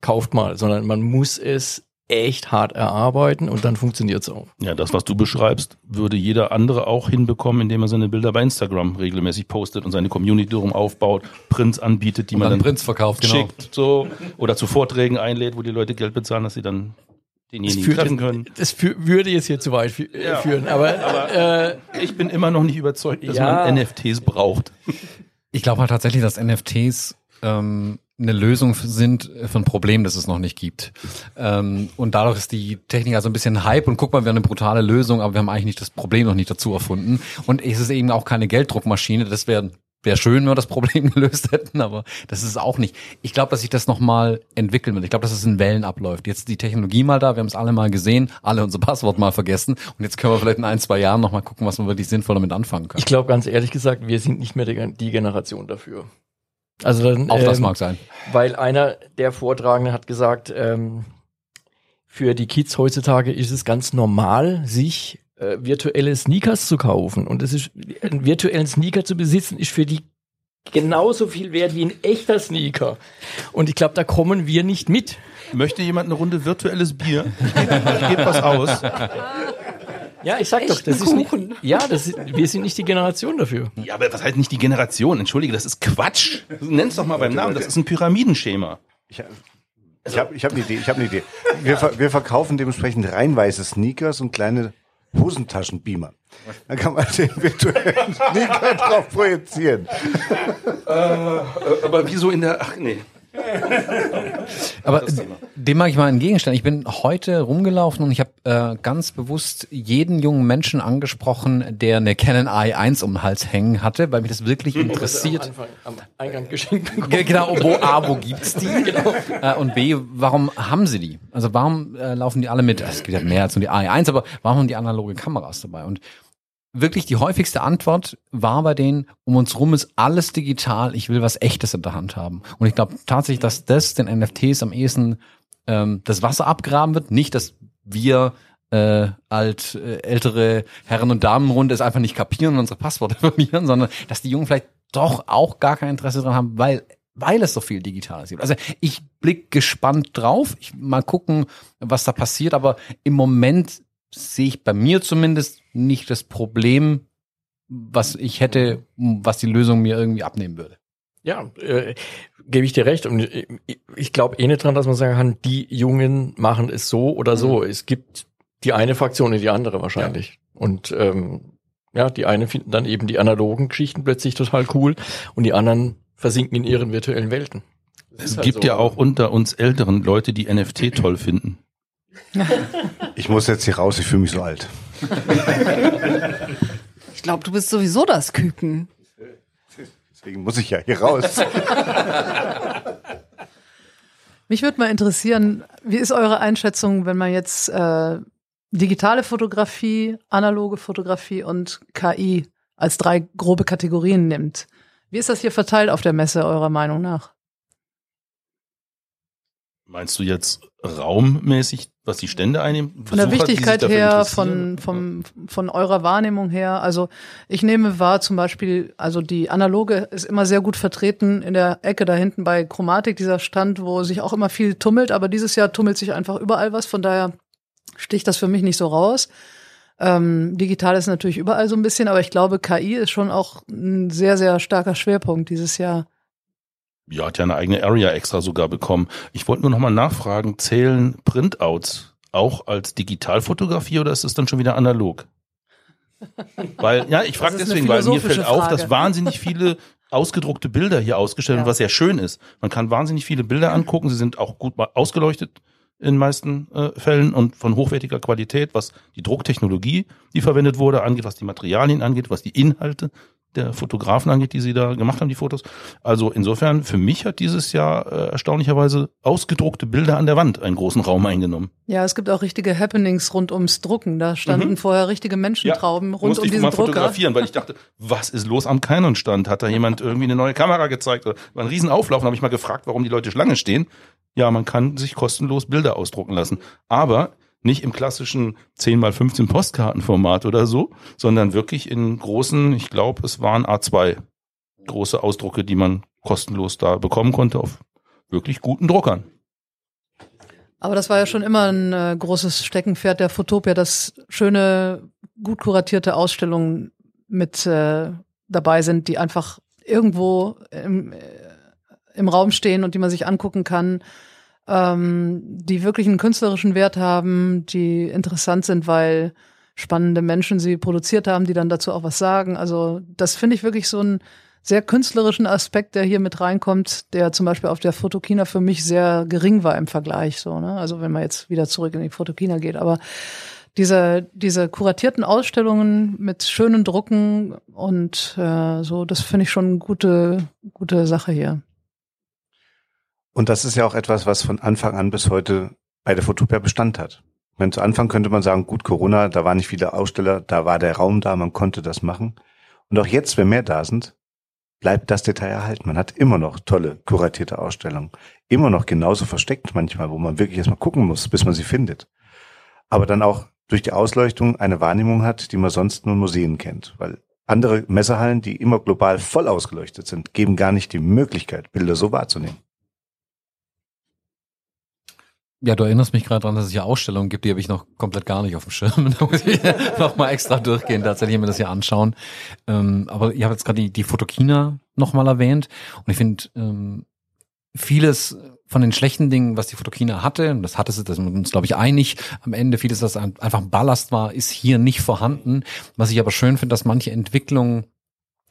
kauft mal, sondern man muss es echt hart erarbeiten und dann funktioniert's auch. Ja, das, was du beschreibst, würde jeder andere auch hinbekommen, indem er seine Bilder bei Instagram regelmäßig postet und seine Community darum aufbaut, Prints anbietet, die Und man dann dann Prints verkauft, genau. schickt, so, oder zu Vorträgen einlädt, wo die Leute Geld bezahlen, dass sie dann denjenigen treffen können. das fü würde jetzt hier zu weit fü äh, Ja. führen, aber, äh, Ich bin immer noch nicht überzeugt, dass Ja. man NFTs braucht. Ich glaube halt tatsächlich, dass NFTs ähm, eine Lösung sind für ein Problem, das es noch nicht gibt. Ähm, und dadurch ist die Technik also ein bisschen Hype und guck mal, wir haben eine brutale Lösung, aber wir haben eigentlich nicht das Problem noch nicht dazu erfunden. Und es ist eben auch keine Gelddruckmaschine. Das wäre wäre schön, wenn wir das Problem gelöst hätten, aber das ist auch nicht. Ich glaube, dass sich das nochmal entwickeln wird. Ich glaube, dass es in Wellen abläuft. Jetzt ist die Technologie mal da, wir haben es alle mal gesehen, alle unser Passwort mal vergessen und jetzt können wir vielleicht in ein, zwei Jahren nochmal gucken, was wir wirklich sinnvoll damit anfangen können. ich glaube ganz ehrlich gesagt, wir sind nicht mehr die Generation dafür. Also dann, auch das ähm, mag sein. weil einer der Vortragenden hat gesagt, ähm, für die Kids heutzutage ist es ganz normal, sich äh, virtuelle Sneakers zu kaufen. Und es ist, einen virtuellen Sneaker zu besitzen, ist für die genauso viel wert wie ein echter Sneaker. Und ich glaube, da kommen wir nicht mit. Möchte jemand eine Runde virtuelles Bier? Ich gebe was aus. Ja, ich sag doch, das ist nicht, ja, das ist, wir sind nicht die Generation dafür. Ja, aber was heißt nicht die Generation? Entschuldige, das ist Quatsch. Nenn's doch mal beim Namen. Das ist ein Pyramidenschema. Ich, ich habe ich hab eine Idee. Ich habe eine Idee. Wir, ver, wir verkaufen dementsprechend rein weiße Sneakers und kleine Hosentaschenbeamer. Da kann man den virtuellen Sneaker drauf projizieren. Äh, aber wieso in der, ach nee. Aber dem mag ich mal entgegenstellen. Ich bin heute rumgelaufen und ich habe äh, ganz bewusst jeden jungen Menschen angesprochen, der eine Canon i1 um den Hals hängen hatte, weil mich das wirklich interessiert. Anfang, am Eingang geschenkt bekommen. Ge- Genau, wo A, wo gibt's die? Äh, und B, warum haben sie die? Also warum äh, laufen die alle mit, es gibt ja mehr als nur die i1, aber warum haben die analoge Kameras dabei? Und wirklich die häufigste Antwort war bei denen, um uns rum ist alles digital, ich will was Echtes in der Hand haben. Und ich glaube tatsächlich, dass das den NFTs am ehesten ähm, das Wasser abgraben wird. Nicht, dass wir äh, alt äh, ältere Herren und Damenrunde es einfach nicht kapieren und unsere Passworte verlieren, sondern dass die Jungen vielleicht doch auch gar kein Interesse dran haben, weil weil es so viel Digitales gibt. Also ich blick gespannt drauf, ich mal gucken, was da passiert, aber im Moment sehe ich bei mir zumindest nicht das Problem, was ich hätte, was die Lösung mir irgendwie abnehmen würde. Ja, äh, gebe ich dir recht. Und ich, ich glaube eh nicht dran, dass man sagen kann, die Jungen machen es so oder so. Es gibt die eine Fraktion und die andere wahrscheinlich. Und ähm, ja, die eine finden dann eben die analogen Geschichten plötzlich total cool und die anderen versinken in ihren virtuellen Welten. Es halt gibt so. ja auch unter uns älteren Leute, die NFT toll finden. Ich muss jetzt hier raus, ich fühle mich so alt. Ich glaube, du bist sowieso das Küken. Deswegen muss ich ja hier raus. Mich würde mal interessieren, wie ist eure Einschätzung, wenn man jetzt äh, digitale Fotografie, analoge Fotografie und KI als drei grobe Kategorien nimmt? Wie ist das hier verteilt auf der Messe eurer Meinung nach? Meinst du jetzt raummäßig, was die Stände einnehmen? Von der Wichtigkeit her, von, vom, von eurer Wahrnehmung her. Also ich nehme wahr, zum Beispiel, also die analoge ist immer sehr gut vertreten in der Ecke da hinten bei Chromatik, dieser Stand, wo sich auch immer viel tummelt, aber dieses Jahr tummelt sich einfach überall was, von daher sticht das für mich nicht so raus. Ähm, digital ist natürlich überall so ein bisschen, aber ich glaube, KI ist schon auch ein sehr, sehr starker Schwerpunkt dieses Jahr. Ja, hat ja eine eigene Area extra sogar bekommen. Ich wollte nur noch mal nachfragen, zählen Printouts auch als Digitalfotografie oder ist es dann schon wieder analog? Weil, ja, ich frage Das deswegen, weil mir fällt auf, Frage. dass wahnsinnig viele ausgedruckte Bilder hier ausgestellt Ja. werden, was sehr schön ist. Man kann wahnsinnig viele Bilder angucken, sie sind auch gut ausgeleuchtet in meisten äh, Fällen und von hochwertiger Qualität, was die Drucktechnologie, die verwendet wurde, angeht, was die Materialien angeht, was die Inhalte der Fotografen angeht, die sie da gemacht haben, die Fotos. Also insofern, für mich hat dieses Jahr äh, erstaunlicherweise ausgedruckte Bilder an der Wand einen großen Raum eingenommen. Ja, es gibt auch richtige Happenings rund ums Drucken. Da standen vorher richtige Menschentrauben rund musste um ich diesen mal Drucker. fotografieren, weil ich dachte, was ist los am Canon-Stand? Hat da jemand irgendwie eine neue Kamera gezeigt? Oder war ein Riesenauflauf. Und habe ich mal gefragt, warum die Leute Schlange stehen. Ja, man kann sich kostenlos Bilder ausdrucken lassen. Aber nicht im klassischen 10 mal 15 Postkartenformat oder so, sondern wirklich in großen, ich glaube, es waren A2 große Ausdrucke, die man kostenlos da bekommen konnte auf wirklich guten Druckern. Aber das war ja schon immer ein äh, großes Steckenpferd der Fotopia, dass schöne, gut kuratierte Ausstellungen mit äh, dabei sind, die einfach irgendwo im, äh, im Raum stehen und die man sich angucken kann, ähm, die wirklich einen künstlerischen Wert haben, die interessant sind, weil spannende Menschen sie produziert haben, die dann dazu auch was sagen. Also das finde ich wirklich so einen sehr künstlerischen Aspekt, der hier mit reinkommt, der zum Beispiel auf der Fotokina für mich sehr gering war im Vergleich. So, ne? Also wenn man jetzt wieder zurück in die Fotokina geht, aber diese, diese kuratierten Ausstellungen mit schönen Drucken und äh, so, das finde ich schon eine gute, gute Sache hier. Und das ist ja auch etwas, was von Anfang an bis heute bei der Fotopia Bestand hat. Wenn zu Anfang könnte man sagen, gut, Corona, da waren nicht viele Aussteller, da war der Raum da, man konnte das machen. Und auch jetzt, wenn mehr da sind, bleibt das Detail erhalten. Man hat immer noch tolle, kuratierte Ausstellungen. Immer noch genauso versteckt manchmal, wo man wirklich erstmal gucken muss, bis man sie findet. Aber dann auch durch die Ausleuchtung eine Wahrnehmung hat, die man sonst nur in Museen kennt. Weil andere Messehallen, die immer global voll ausgeleuchtet sind, geben gar nicht die Möglichkeit, Bilder so wahrzunehmen. Ja, du erinnerst mich gerade daran, dass es hier Ausstellungen gibt, die habe ich noch komplett gar nicht auf dem Schirm. Da muss ich noch mal extra durchgehen, tatsächlich mir das hier anschauen. Ähm, aber ihr habt jetzt gerade die, die Fotokina noch mal erwähnt und ich finde ähm, vieles von den schlechten Dingen, was die Fotokina hatte, und das hatte sie, das sind uns, glaube ich, einig, am Ende vieles, was ein- einfach Ballast war, ist hier nicht vorhanden. Was ich aber schön finde, dass manche Entwicklungen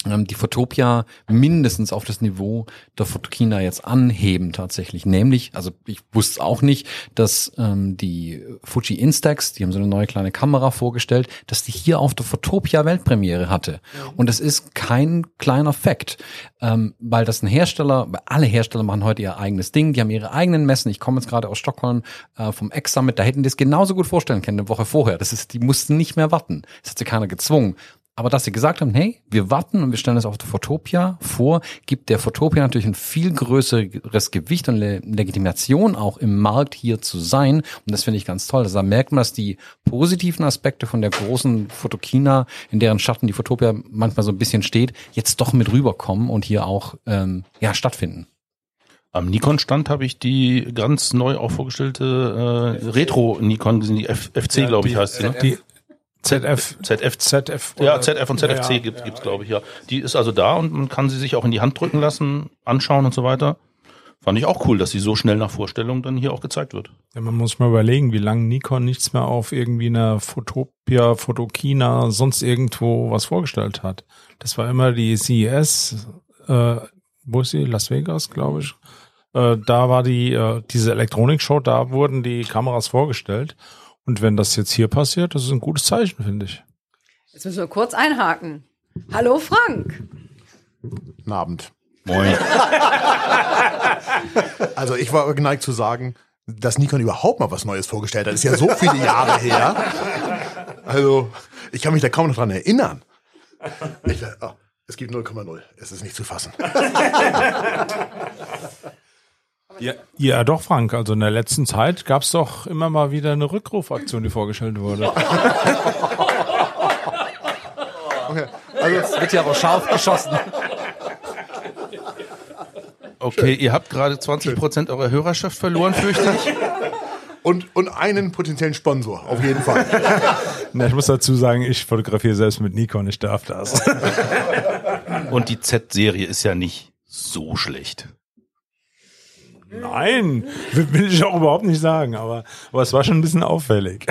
die Fotopia mindestens auf das Niveau der Fotokina jetzt anheben tatsächlich. Nämlich, also ich wusste es auch nicht, dass ähm, die Fuji Instax, die haben so eine neue kleine Kamera vorgestellt, dass die hier auf der Fotopia Weltpremiere hatte. Und das ist kein kleiner Fakt, ähm, weil das ein Hersteller, weil alle Hersteller machen heute ihr eigenes Ding, die haben ihre eigenen Messen. Ich komme jetzt gerade aus Stockholm äh, vom X-Summit, da hätten die es genauso gut vorstellen können, eine Woche vorher. Das ist, die mussten nicht mehr warten. Das hat sie keiner gezwungen. Aber dass sie gesagt haben, hey, wir warten und wir stellen es auf der Fotopia vor, gibt der Fotopia natürlich ein viel größeres Gewicht und Le Legitimation auch im Markt hier zu sein. Und das finde ich ganz toll. Also da merkt man, dass die positiven Aspekte von der großen Fotokina, in deren Schatten die Fotopia manchmal so ein bisschen steht, jetzt doch mit rüberkommen und hier auch ähm, ja, stattfinden. Am Nikon-Stand habe ich die ganz neu auch vorgestellte äh, Retro-Nikon die FC, glaube ich, heißt sie. Ne? Die ZF. ZF. ZF. Ja, ZF und ZFC Ja, gibt ja. gibt's glaube ich, ja. Die ist also da und man kann sie sich auch in die Hand drücken lassen, anschauen und so weiter. Fand ich auch cool, dass sie so schnell nach Vorstellung dann hier auch gezeigt wird. Ja, man muss mal überlegen, wie lange Nikon nichts mehr auf irgendwie einer Fotopia, Fotokina, sonst irgendwo was vorgestellt hat. Das war immer die CES, äh, wo ist sie? Las Vegas, glaube ich. Äh, da war die, äh, diese Elektronik-Show, da wurden die Kameras vorgestellt. Und wenn das jetzt hier passiert, das ist ein gutes Zeichen, finde ich. Jetzt müssen wir kurz einhaken. Hallo Frank. Guten Abend. Moin. Also ich war geneigt zu sagen, dass Nikon überhaupt mal was Neues vorgestellt hat. Das ist ja so viele Jahre her. Also ich kann mich da kaum noch dran erinnern. Ich, dachte, oh, es gibt 0,0. Es ist nicht zu fassen. Ja, ja, doch, Frank. Also in der letzten Zeit gab es doch immer mal wieder eine Rückrufaktion, die vorgestellt wurde. Es wird ja aber scharf geschossen. Okay, ihr habt gerade 20 Prozent eurer Hörerschaft verloren, fürchte ich. Und, und einen potenziellen Sponsor, auf jeden Fall. Na, ich muss dazu sagen, ich fotografiere selbst mit Nikon, ich darf das. Und die Z-Serie ist ja nicht so schlecht. Nein, will ich auch überhaupt nicht sagen, aber, aber es war schon ein bisschen auffällig.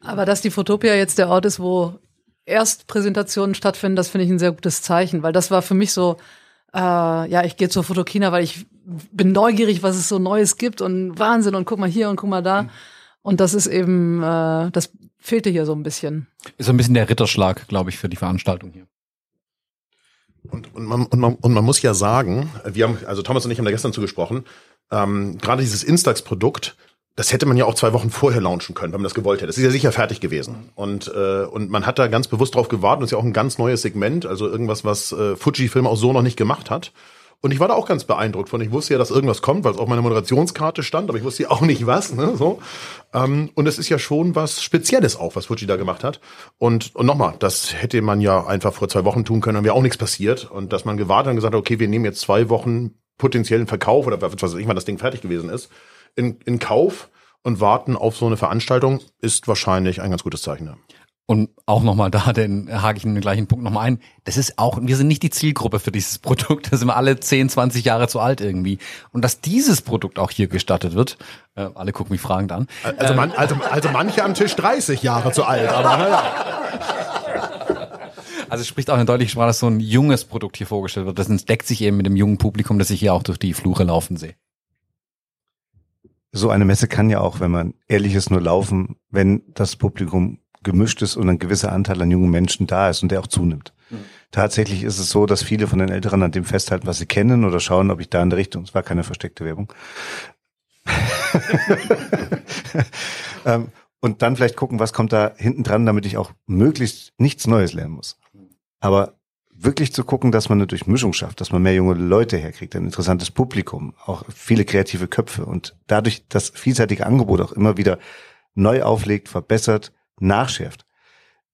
Aber dass die Fotopia jetzt der Ort ist, wo Erstpräsentationen stattfinden, das finde ich ein sehr gutes Zeichen, weil das war für mich so, äh, ja, ich gehe zur Fotokina, weil ich bin neugierig, was es so Neues gibt und Wahnsinn und guck mal hier und guck mal da. Und das ist eben, äh, das fehlte hier so ein bisschen. Ist so ein bisschen der Ritterschlag, glaube ich, für die Veranstaltung hier. Und, und, man, und, man, und man muss ja sagen, wir haben, also Thomas und ich haben da gestern zugesprochen, ähm, gerade dieses Instax-Produkt, das hätte man ja auch zwei Wochen vorher launchen können, wenn man das gewollt hätte. Das ist ja sicher fertig gewesen. Und, äh, und man hat da ganz bewusst drauf gewartet. Und ist ja auch ein ganz neues Segment, also irgendwas, was äh, Fujifilm auch so noch nicht gemacht hat. Und ich war da auch ganz beeindruckt von. Ich wusste ja, dass irgendwas kommt, weil es auf meiner Moderationskarte stand, aber ich wusste ja auch nicht was. Ne, so. ähm, und es ist ja schon was Spezielles auch, was Fuji da gemacht hat. Und, und nochmal, das hätte man ja einfach vor zwei Wochen tun können, dann wäre auch nichts passiert. Und dass man gewartet und gesagt hat, okay, wir nehmen jetzt zwei Wochen potenziellen Verkauf oder was weiß ich, wann das Ding fertig gewesen ist, in, in Kauf und warten auf so eine Veranstaltung, ist wahrscheinlich ein ganz gutes Zeichen. Ja. Und auch nochmal da, den hake ich in den gleichen Punkt nochmal ein. Das ist auch, wir sind nicht die Zielgruppe für dieses Produkt. Da sind wir alle 10, 20 Jahre zu alt irgendwie. Und dass dieses Produkt auch hier gestattet wird, äh, alle gucken mich fragend an. Also, man, also, also manche am Tisch 30 Jahre zu alt, aber naja. Also es spricht auch eine deutliche Sprache, dass so ein junges Produkt hier vorgestellt wird. Das deckt sich eben mit dem jungen Publikum, das ich hier auch durch die Flure laufen sehe. So eine Messe kann ja auch, wenn man ehrlich ist, nur laufen, wenn das Publikum gemischt ist und ein gewisser Anteil an jungen Menschen da ist und der auch zunimmt. Tatsächlich ist es so, dass viele von den Älteren an dem festhalten, was sie kennen oder schauen, ob ich da in der Richtung, es war keine versteckte Werbung. ähm, und dann vielleicht gucken, was kommt da hinten dran, damit ich auch möglichst nichts Neues lernen muss. Aber wirklich zu gucken, dass man eine Durchmischung schafft, dass man mehr junge Leute herkriegt, ein interessantes Publikum, auch viele kreative Köpfe und dadurch das vielseitige Angebot auch immer wieder neu auflegt, verbessert, nachschärft.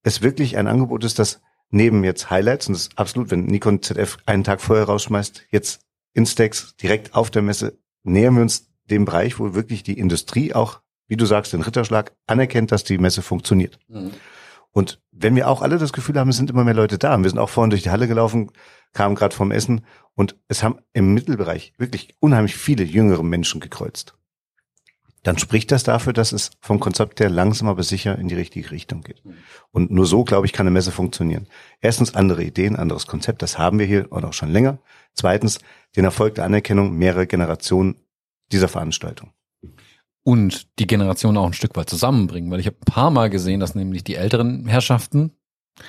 Es wirklich ein Angebot ist, das neben jetzt Highlights, und das ist absolut, wenn Nikon ZF einen Tag vorher rausschmeißt, jetzt Instax direkt auf der Messe, nähern wir uns dem Bereich, wo wirklich die Industrie auch, wie du sagst, den Ritterschlag anerkennt, dass die Messe funktioniert. Und wenn wir auch alle das Gefühl haben, es sind immer mehr Leute da, wir sind auch vorhin durch die Halle gelaufen, kamen gerade vom Essen und es haben im Mittelbereich wirklich unheimlich viele jüngere Menschen gekreuzt. Dann spricht das dafür, dass es vom Konzept her langsam aber sicher in die richtige Richtung geht. Und nur so, glaube ich, kann eine Messe funktionieren. Erstens andere Ideen, anderes Konzept, das haben wir hier und auch schon länger. Zweitens den Erfolg der Anerkennung mehrerer Generationen dieser Veranstaltung. und die Generation auch ein Stück weit zusammenbringen, weil ich habe ein paar Mal gesehen, dass nämlich die älteren Herrschaften,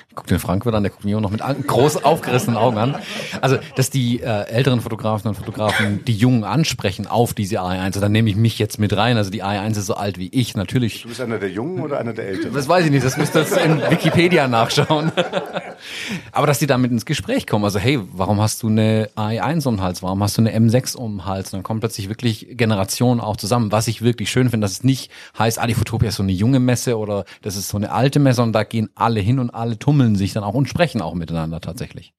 ich guck den Frank wieder an, der guckt mich auch noch mit groß aufgerissenen Augen an, also dass die äh, älteren Fotografen und Fotografen die Jungen ansprechen auf diese AI1, und dann nehme ich mich jetzt mit rein, also die AI1 ist so alt wie ich, natürlich Du bist einer der Jungen oder einer der Älteren? das weiß ich nicht, das müsst ihr jetzt in Wikipedia nachschauen. Aber dass die damit ins Gespräch kommen, also hey, warum hast du eine AI1 um den Hals, warum hast du eine M6 um den Hals? Und dann kommen plötzlich wirklich Generationen auch zusammen, was ich wirklich schön finde, dass es nicht heißt, ah, die Fotopia ist so eine junge Messe oder das ist so eine alte Messe und da gehen alle hin und alle tummeln sich dann auch und sprechen auch miteinander tatsächlich.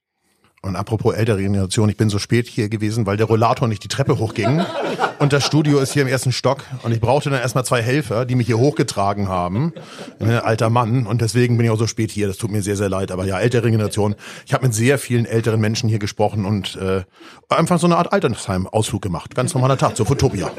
Und apropos ältere Generation, ich bin so spät hier gewesen, weil der Rollator nicht die Treppe hochging. Und das Studio ist hier im ersten Stock. Und ich brauchte dann erstmal zwei Helfer, die mich hier hochgetragen haben. Ein alter Mann. Und deswegen bin ich auch so spät hier. Das tut mir sehr, sehr leid. Aber ja, ältere Generation. Ich habe mit sehr vielen älteren Menschen hier gesprochen und äh, einfach so eine Art Altersheim-Ausflug gemacht. Ganz normaler Tag, so Fotopia.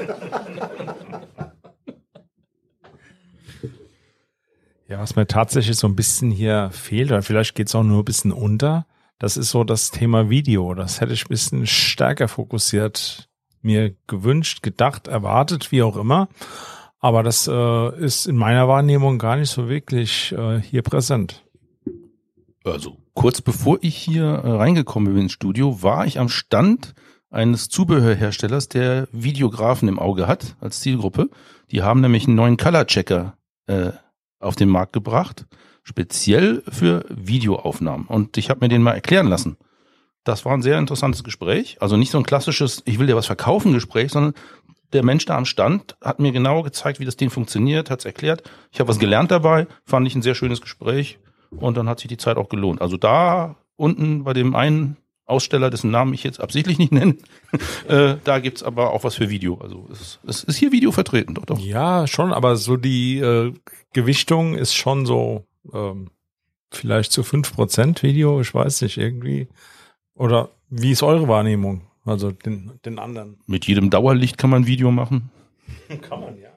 Ja, was mir tatsächlich so ein bisschen hier fehlt, oder vielleicht geht's auch nur ein bisschen unter, das ist so das Thema Video. Das hätte ich ein bisschen stärker fokussiert mir gewünscht, gedacht, erwartet, wie auch immer. Aber das äh, ist in meiner Wahrnehmung gar nicht so wirklich äh, hier präsent. Also kurz bevor ich hier äh, reingekommen bin ins Studio, war ich am Stand eines Zubehörherstellers, der Videografen im Auge hat als Zielgruppe. Die haben nämlich einen neuen Color Checker äh, auf den Markt gebracht, speziell für Videoaufnahmen. Und ich habe mir den mal erklären lassen. Das war ein sehr interessantes Gespräch. Also nicht so ein klassisches, ich will dir was verkaufen Gespräch, sondern der Mensch da am Stand hat mir genau gezeigt, wie das Ding funktioniert, hat es erklärt. Ich habe was gelernt dabei, fand ich ein sehr schönes Gespräch und dann hat sich die Zeit auch gelohnt. Also da unten bei dem einen Aussteller, dessen Namen ich jetzt absichtlich nicht nenne, äh, da gibt's aber auch was für Video. Also es, es ist hier Video vertreten, doch, doch. Ja, schon, aber so die äh, Gewichtung ist schon so ähm, vielleicht zu fünf Prozent Video, ich weiß nicht, irgendwie. Oder wie ist eure Wahrnehmung? Also den, den anderen. Mit jedem Dauerlicht kann man Video machen. Kann man, ja.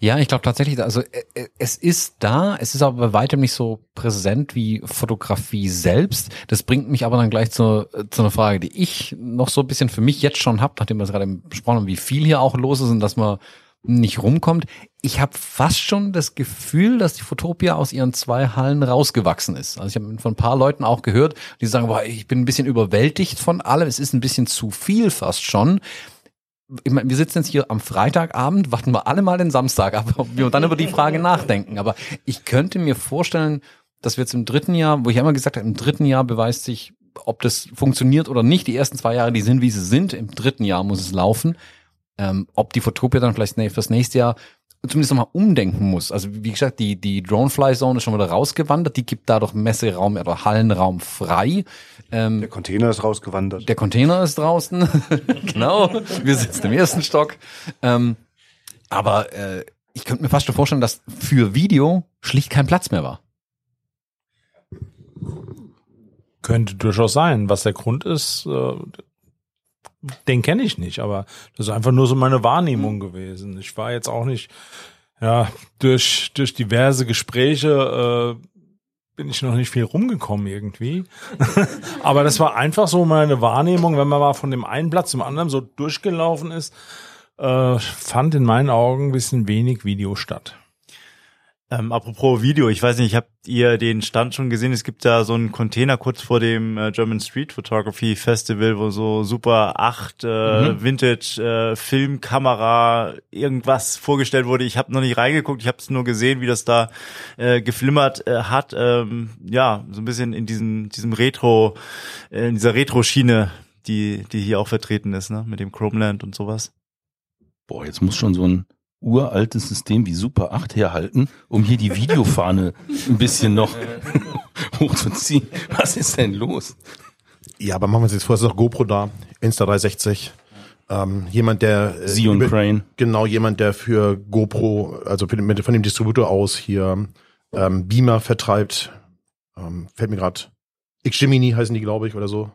Ja, ich glaube tatsächlich, also äh, äh, es ist da, es ist aber bei weitem nicht so präsent wie Fotografie selbst. Das bringt mich aber dann gleich zu, äh, zu einer Frage, die ich noch so ein bisschen für mich jetzt schon habe, nachdem wir es gerade besprochen haben, wie viel hier auch los ist und dass man nicht rumkommt. Ich habe fast schon das Gefühl, dass die Fotopia aus ihren zwei Hallen rausgewachsen ist. Also ich habe von ein paar Leuten auch gehört, die sagen, boah, ich bin ein bisschen überwältigt von allem, es ist ein bisschen zu viel fast schon ich meine, wir sitzen jetzt hier am Freitagabend, warten wir alle mal den Samstag ab, ob wir dann über die Frage nachdenken. Aber ich könnte mir vorstellen, dass wir jetzt im dritten Jahr, wo ich ja immer gesagt habe, im dritten Jahr beweist sich, ob das funktioniert oder nicht. Die ersten zwei Jahre, die sind, wie sie sind. Im dritten Jahr muss es laufen. Ähm, ob die Fotopia dann vielleicht fürs nächste Jahr zumindest nochmal umdenken muss. Also wie gesagt, die, die Dronefly-Zone ist schon wieder rausgewandert. Die gibt dadurch Messeraum oder Hallenraum frei. Ähm, Der Container ist rausgewandert. der Container ist draußen. genau. Wir sitzen im ersten Stock. Ähm, aber äh, ich könnte mir fast schon vorstellen, dass für Video schlicht kein Platz mehr war. Könnte durchaus sein. Was der Grund ist, äh, den kenne ich nicht, aber das ist einfach nur so meine Wahrnehmung gewesen. Ich war jetzt auch nicht, ja, durch, durch diverse Gespräche äh, bin ich noch nicht viel rumgekommen irgendwie. aber das war einfach so meine Wahrnehmung, wenn man mal von dem einen Platz zum anderen so durchgelaufen ist, äh, fand in meinen Augen ein bisschen wenig Video statt. Ähm, apropos Video, ich weiß nicht, habt ihr den Stand schon gesehen? Es gibt da so einen Container kurz vor dem äh, German Street Photography Festival, wo so Super 8 äh, Mhm. Vintage äh, Filmkamera irgendwas vorgestellt wurde. Ich habe noch nicht reingeguckt, ich habe es nur gesehen, wie das da äh, geflimmert äh, hat. Ähm, ja, so ein bisschen in diesem diesem Retro, äh, in dieser Retro-Schiene, die die hier auch vertreten ist, ne, mit dem Chromeland und sowas. Boah, jetzt muss schon so ein uraltes System wie Super 8 herhalten, um hier die Videofahne ein bisschen noch hochzuziehen. Was ist denn los? Ja, aber machen wir uns jetzt vor, es ist auch GoPro da, Insta360. Ähm, jemand, der äh, über- Crane. Genau, jemand, der für GoPro, also für mit- von dem Distributor aus hier ähm, Beamer vertreibt, ähm, fällt mir gerade, Xgemini heißen die, glaube ich, oder so.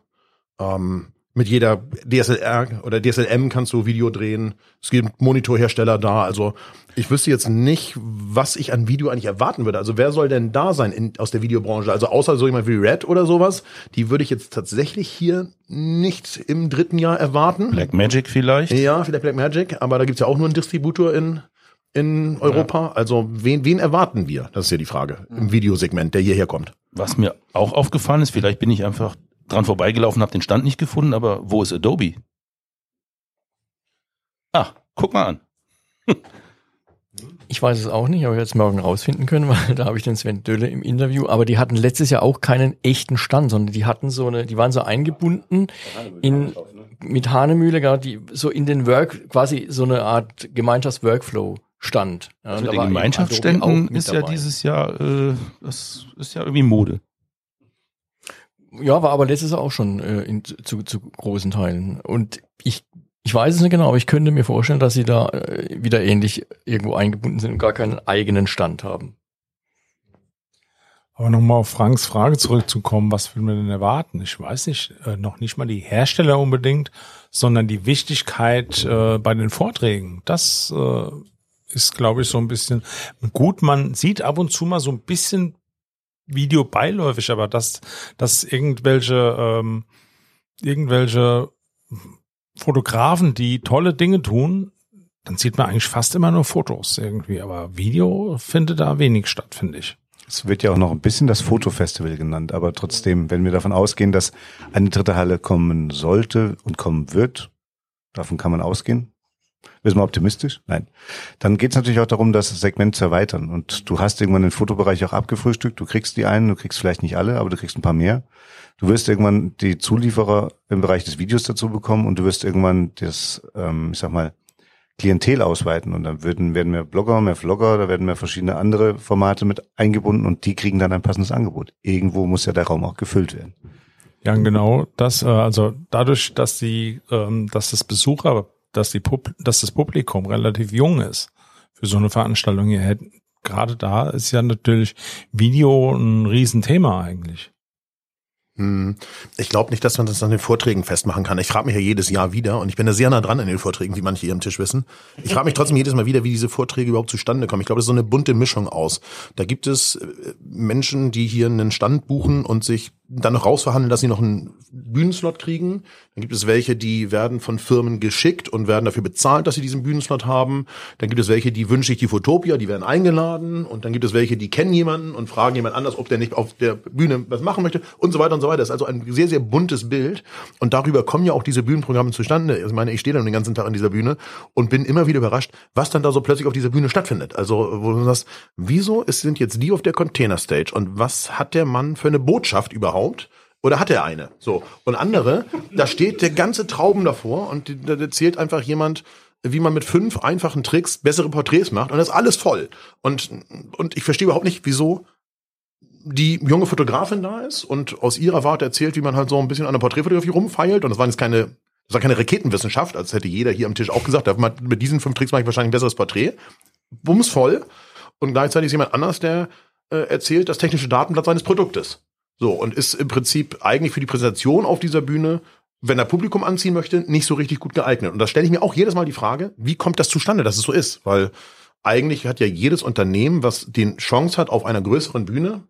Ähm, mit jeder DSLR oder DSLM kannst du Video drehen. Es gibt Monitorhersteller da. Also ich wüsste jetzt nicht, was ich an Video eigentlich erwarten würde. Also wer soll denn da sein in, aus der Videobranche? Also außer so jemand wie Red oder sowas, die würde ich jetzt tatsächlich hier nicht im dritten Jahr erwarten. Blackmagic vielleicht? Ja, vielleicht Blackmagic, aber da gibt's ja auch nur einen Distributor in, in Europa. Also wen, wen erwarten wir? Das ist ja die Frage im Videosegment, der hierher kommt. Was mir auch aufgefallen ist, vielleicht bin ich einfach dran vorbeigelaufen, habe den Stand nicht gefunden, aber wo ist Adobe? Ach, guck mal an. Ich weiß es auch nicht, aber ich es morgen rausfinden können, weil da habe ich den Sven Dölle im Interview. Aber die hatten letztes Jahr auch keinen echten Stand, sondern die hatten so eine, die waren so eingebunden in mit Hanemühle, genau, die so in den Work quasi so eine Art Gemeinschafts-Workflow stand. Ja, Also mit den Gemeinschaftsständen ist ja dieses Jahr, äh, das ist ja irgendwie Mode. Ja, war aber letztes Jahr auch schon äh, in, zu, zu großen Teilen. Und ich, ich weiß es nicht genau, aber ich könnte mir vorstellen, dass sie da äh, wieder ähnlich irgendwo eingebunden sind und gar keinen eigenen Stand haben. Aber nochmal auf Franks Frage zurückzukommen, was will man denn erwarten? Ich weiß nicht, äh, noch nicht mal die Hersteller unbedingt, sondern die Wichtigkeit äh, bei den Vorträgen. Das äh, ist, glaube ich, so ein bisschen gut. Man sieht ab und zu mal so ein bisschen Video beiläufig, aber dass, dass irgendwelche, ähm, irgendwelche Fotografen, die tolle Dinge tun, dann sieht man eigentlich fast immer nur Fotos irgendwie. Aber Video findet da wenig statt, finde ich. Es wird ja auch noch ein bisschen das Fotofestival genannt, aber trotzdem, wenn wir davon ausgehen, dass eine dritte Halle kommen sollte und kommen wird, davon kann man ausgehen. Du mal optimistisch? Nein. Dann geht es natürlich auch darum, das Segment zu erweitern. Und du hast irgendwann den Fotobereich auch abgefrühstückt. Du kriegst die einen, du kriegst vielleicht nicht alle, aber du kriegst ein paar mehr. Du wirst irgendwann die Zulieferer im Bereich des Videos dazu bekommen und du wirst irgendwann das, ähm, ich sag mal, Klientel ausweiten und dann würden, werden mehr Blogger, mehr Vlogger, da werden mehr verschiedene andere Formate mit eingebunden und die kriegen dann ein passendes Angebot. Irgendwo muss ja der Raum auch gefüllt werden. Ja, genau. Das, äh, also dadurch, dass die, ähm, dass das Besucher, dass die Pub, dass das Publikum relativ jung ist für so eine Veranstaltung hier, gerade da ist ja natürlich Video ein Riesenthema eigentlich. Hm. Ich glaube nicht, dass man das an den Vorträgen festmachen kann. Ich frage mich ja jedes Jahr wieder und ich bin da sehr nah dran an den Vorträgen, wie manche hier am Tisch wissen. Ich frage mich trotzdem jedes Mal wieder, wie diese Vorträge überhaupt zustande kommen. Ich glaube, das ist so eine bunte Mischung aus. Da gibt es äh, Menschen, die hier einen Stand buchen und sich dann noch rausverhandeln, dass sie noch einen Bühnenslot kriegen. Dann gibt es welche, die werden von Firmen geschickt und werden dafür bezahlt, dass sie diesen Bühnenslot haben. Dann gibt es welche, die wünsche ich die Fotopia, die werden eingeladen. Und dann gibt es welche, die kennen jemanden und fragen jemand anders, ob der nicht auf der Bühne was machen möchte und so weiter und so weiter. Das ist also ein sehr, sehr buntes Bild. Und darüber kommen ja auch diese Bühnenprogramme zustande. Ich meine, ich stehe dann den ganzen Tag an dieser Bühne und bin immer wieder überrascht, was dann da so plötzlich auf dieser Bühne stattfindet. Also, wo du sagst, wieso sind jetzt die auf der Container Stage und was hat der Mann für eine Botschaft überhaupt? Oder hat er eine? So. Und andere, da steht der ganze Trauben davor und da erzählt einfach jemand, wie man mit fünf einfachen Tricks bessere Porträts macht und das ist alles voll. Und, und ich verstehe überhaupt nicht, wieso die junge Fotografin da ist und aus ihrer Warte erzählt, wie man halt so ein bisschen an der Porträtfotografie rumfeilt. Und das waren jetzt keine, das war keine Raketenwissenschaft, als hätte jeder hier am Tisch auch gesagt, "Ja, mit diesen fünf Tricks mache ich wahrscheinlich ein besseres Porträt. Bumsvoll. Und gleichzeitig ist jemand anders, der äh, erzählt das technische Datenblatt seines Produktes. So, und ist im Prinzip eigentlich für die Präsentation auf dieser Bühne, wenn er Publikum anziehen möchte, nicht so richtig gut geeignet. Und da stelle ich mir auch jedes Mal die Frage, wie kommt das zustande, dass es so ist? Weil eigentlich hat ja jedes Unternehmen, was den Chance hat auf einer größeren Bühne,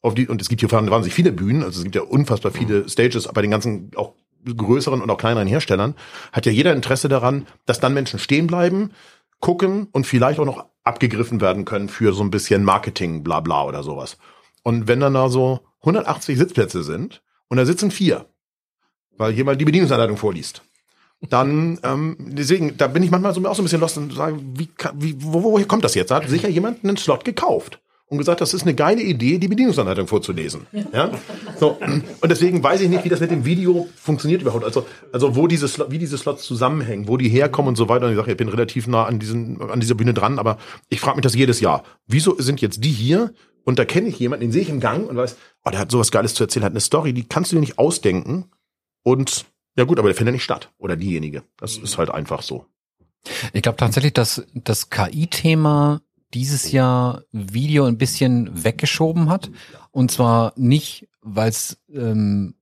auf die, und es gibt hier wahnsinnig viele Bühnen, also es gibt ja unfassbar viele Stages bei den ganzen auch größeren und auch kleineren Herstellern, hat ja jeder Interesse daran, dass dann Menschen stehen bleiben, gucken und vielleicht auch noch abgegriffen werden können für so ein bisschen Marketing, bla bla oder sowas. Und wenn dann da so 180 Sitzplätze sind und da sitzen vier, weil jemand die Bedienungsanleitung vorliest, dann ähm, deswegen, da bin ich manchmal so auch so ein bisschen lost und sage, wie, wie wo, woher kommt das jetzt? Da hat sicher jemand einen Slot gekauft und gesagt, das ist eine geile Idee, die Bedienungsanleitung vorzulesen. Ja? So, und deswegen weiß ich nicht, wie das mit dem Video funktioniert überhaupt. Also, also wo diese Slot, wie diese Slots zusammenhängen, wo die herkommen und so weiter. Und ich sage, ich bin relativ nah an, diesen, an dieser Bühne dran, aber ich frage mich das jedes Jahr. Wieso sind jetzt die hier? Und da kenne ich jemanden, den sehe ich im Gang und weiß, oh, der hat sowas Geiles zu erzählen, hat eine Story, die kannst du dir nicht ausdenken. Und ja gut, aber der findet nicht statt. Oder diejenige. Das ist halt einfach so. Ich glaube tatsächlich, dass das KI-Thema dieses Jahr Video ein bisschen weggeschoben hat. Und zwar nicht, weil es ähm,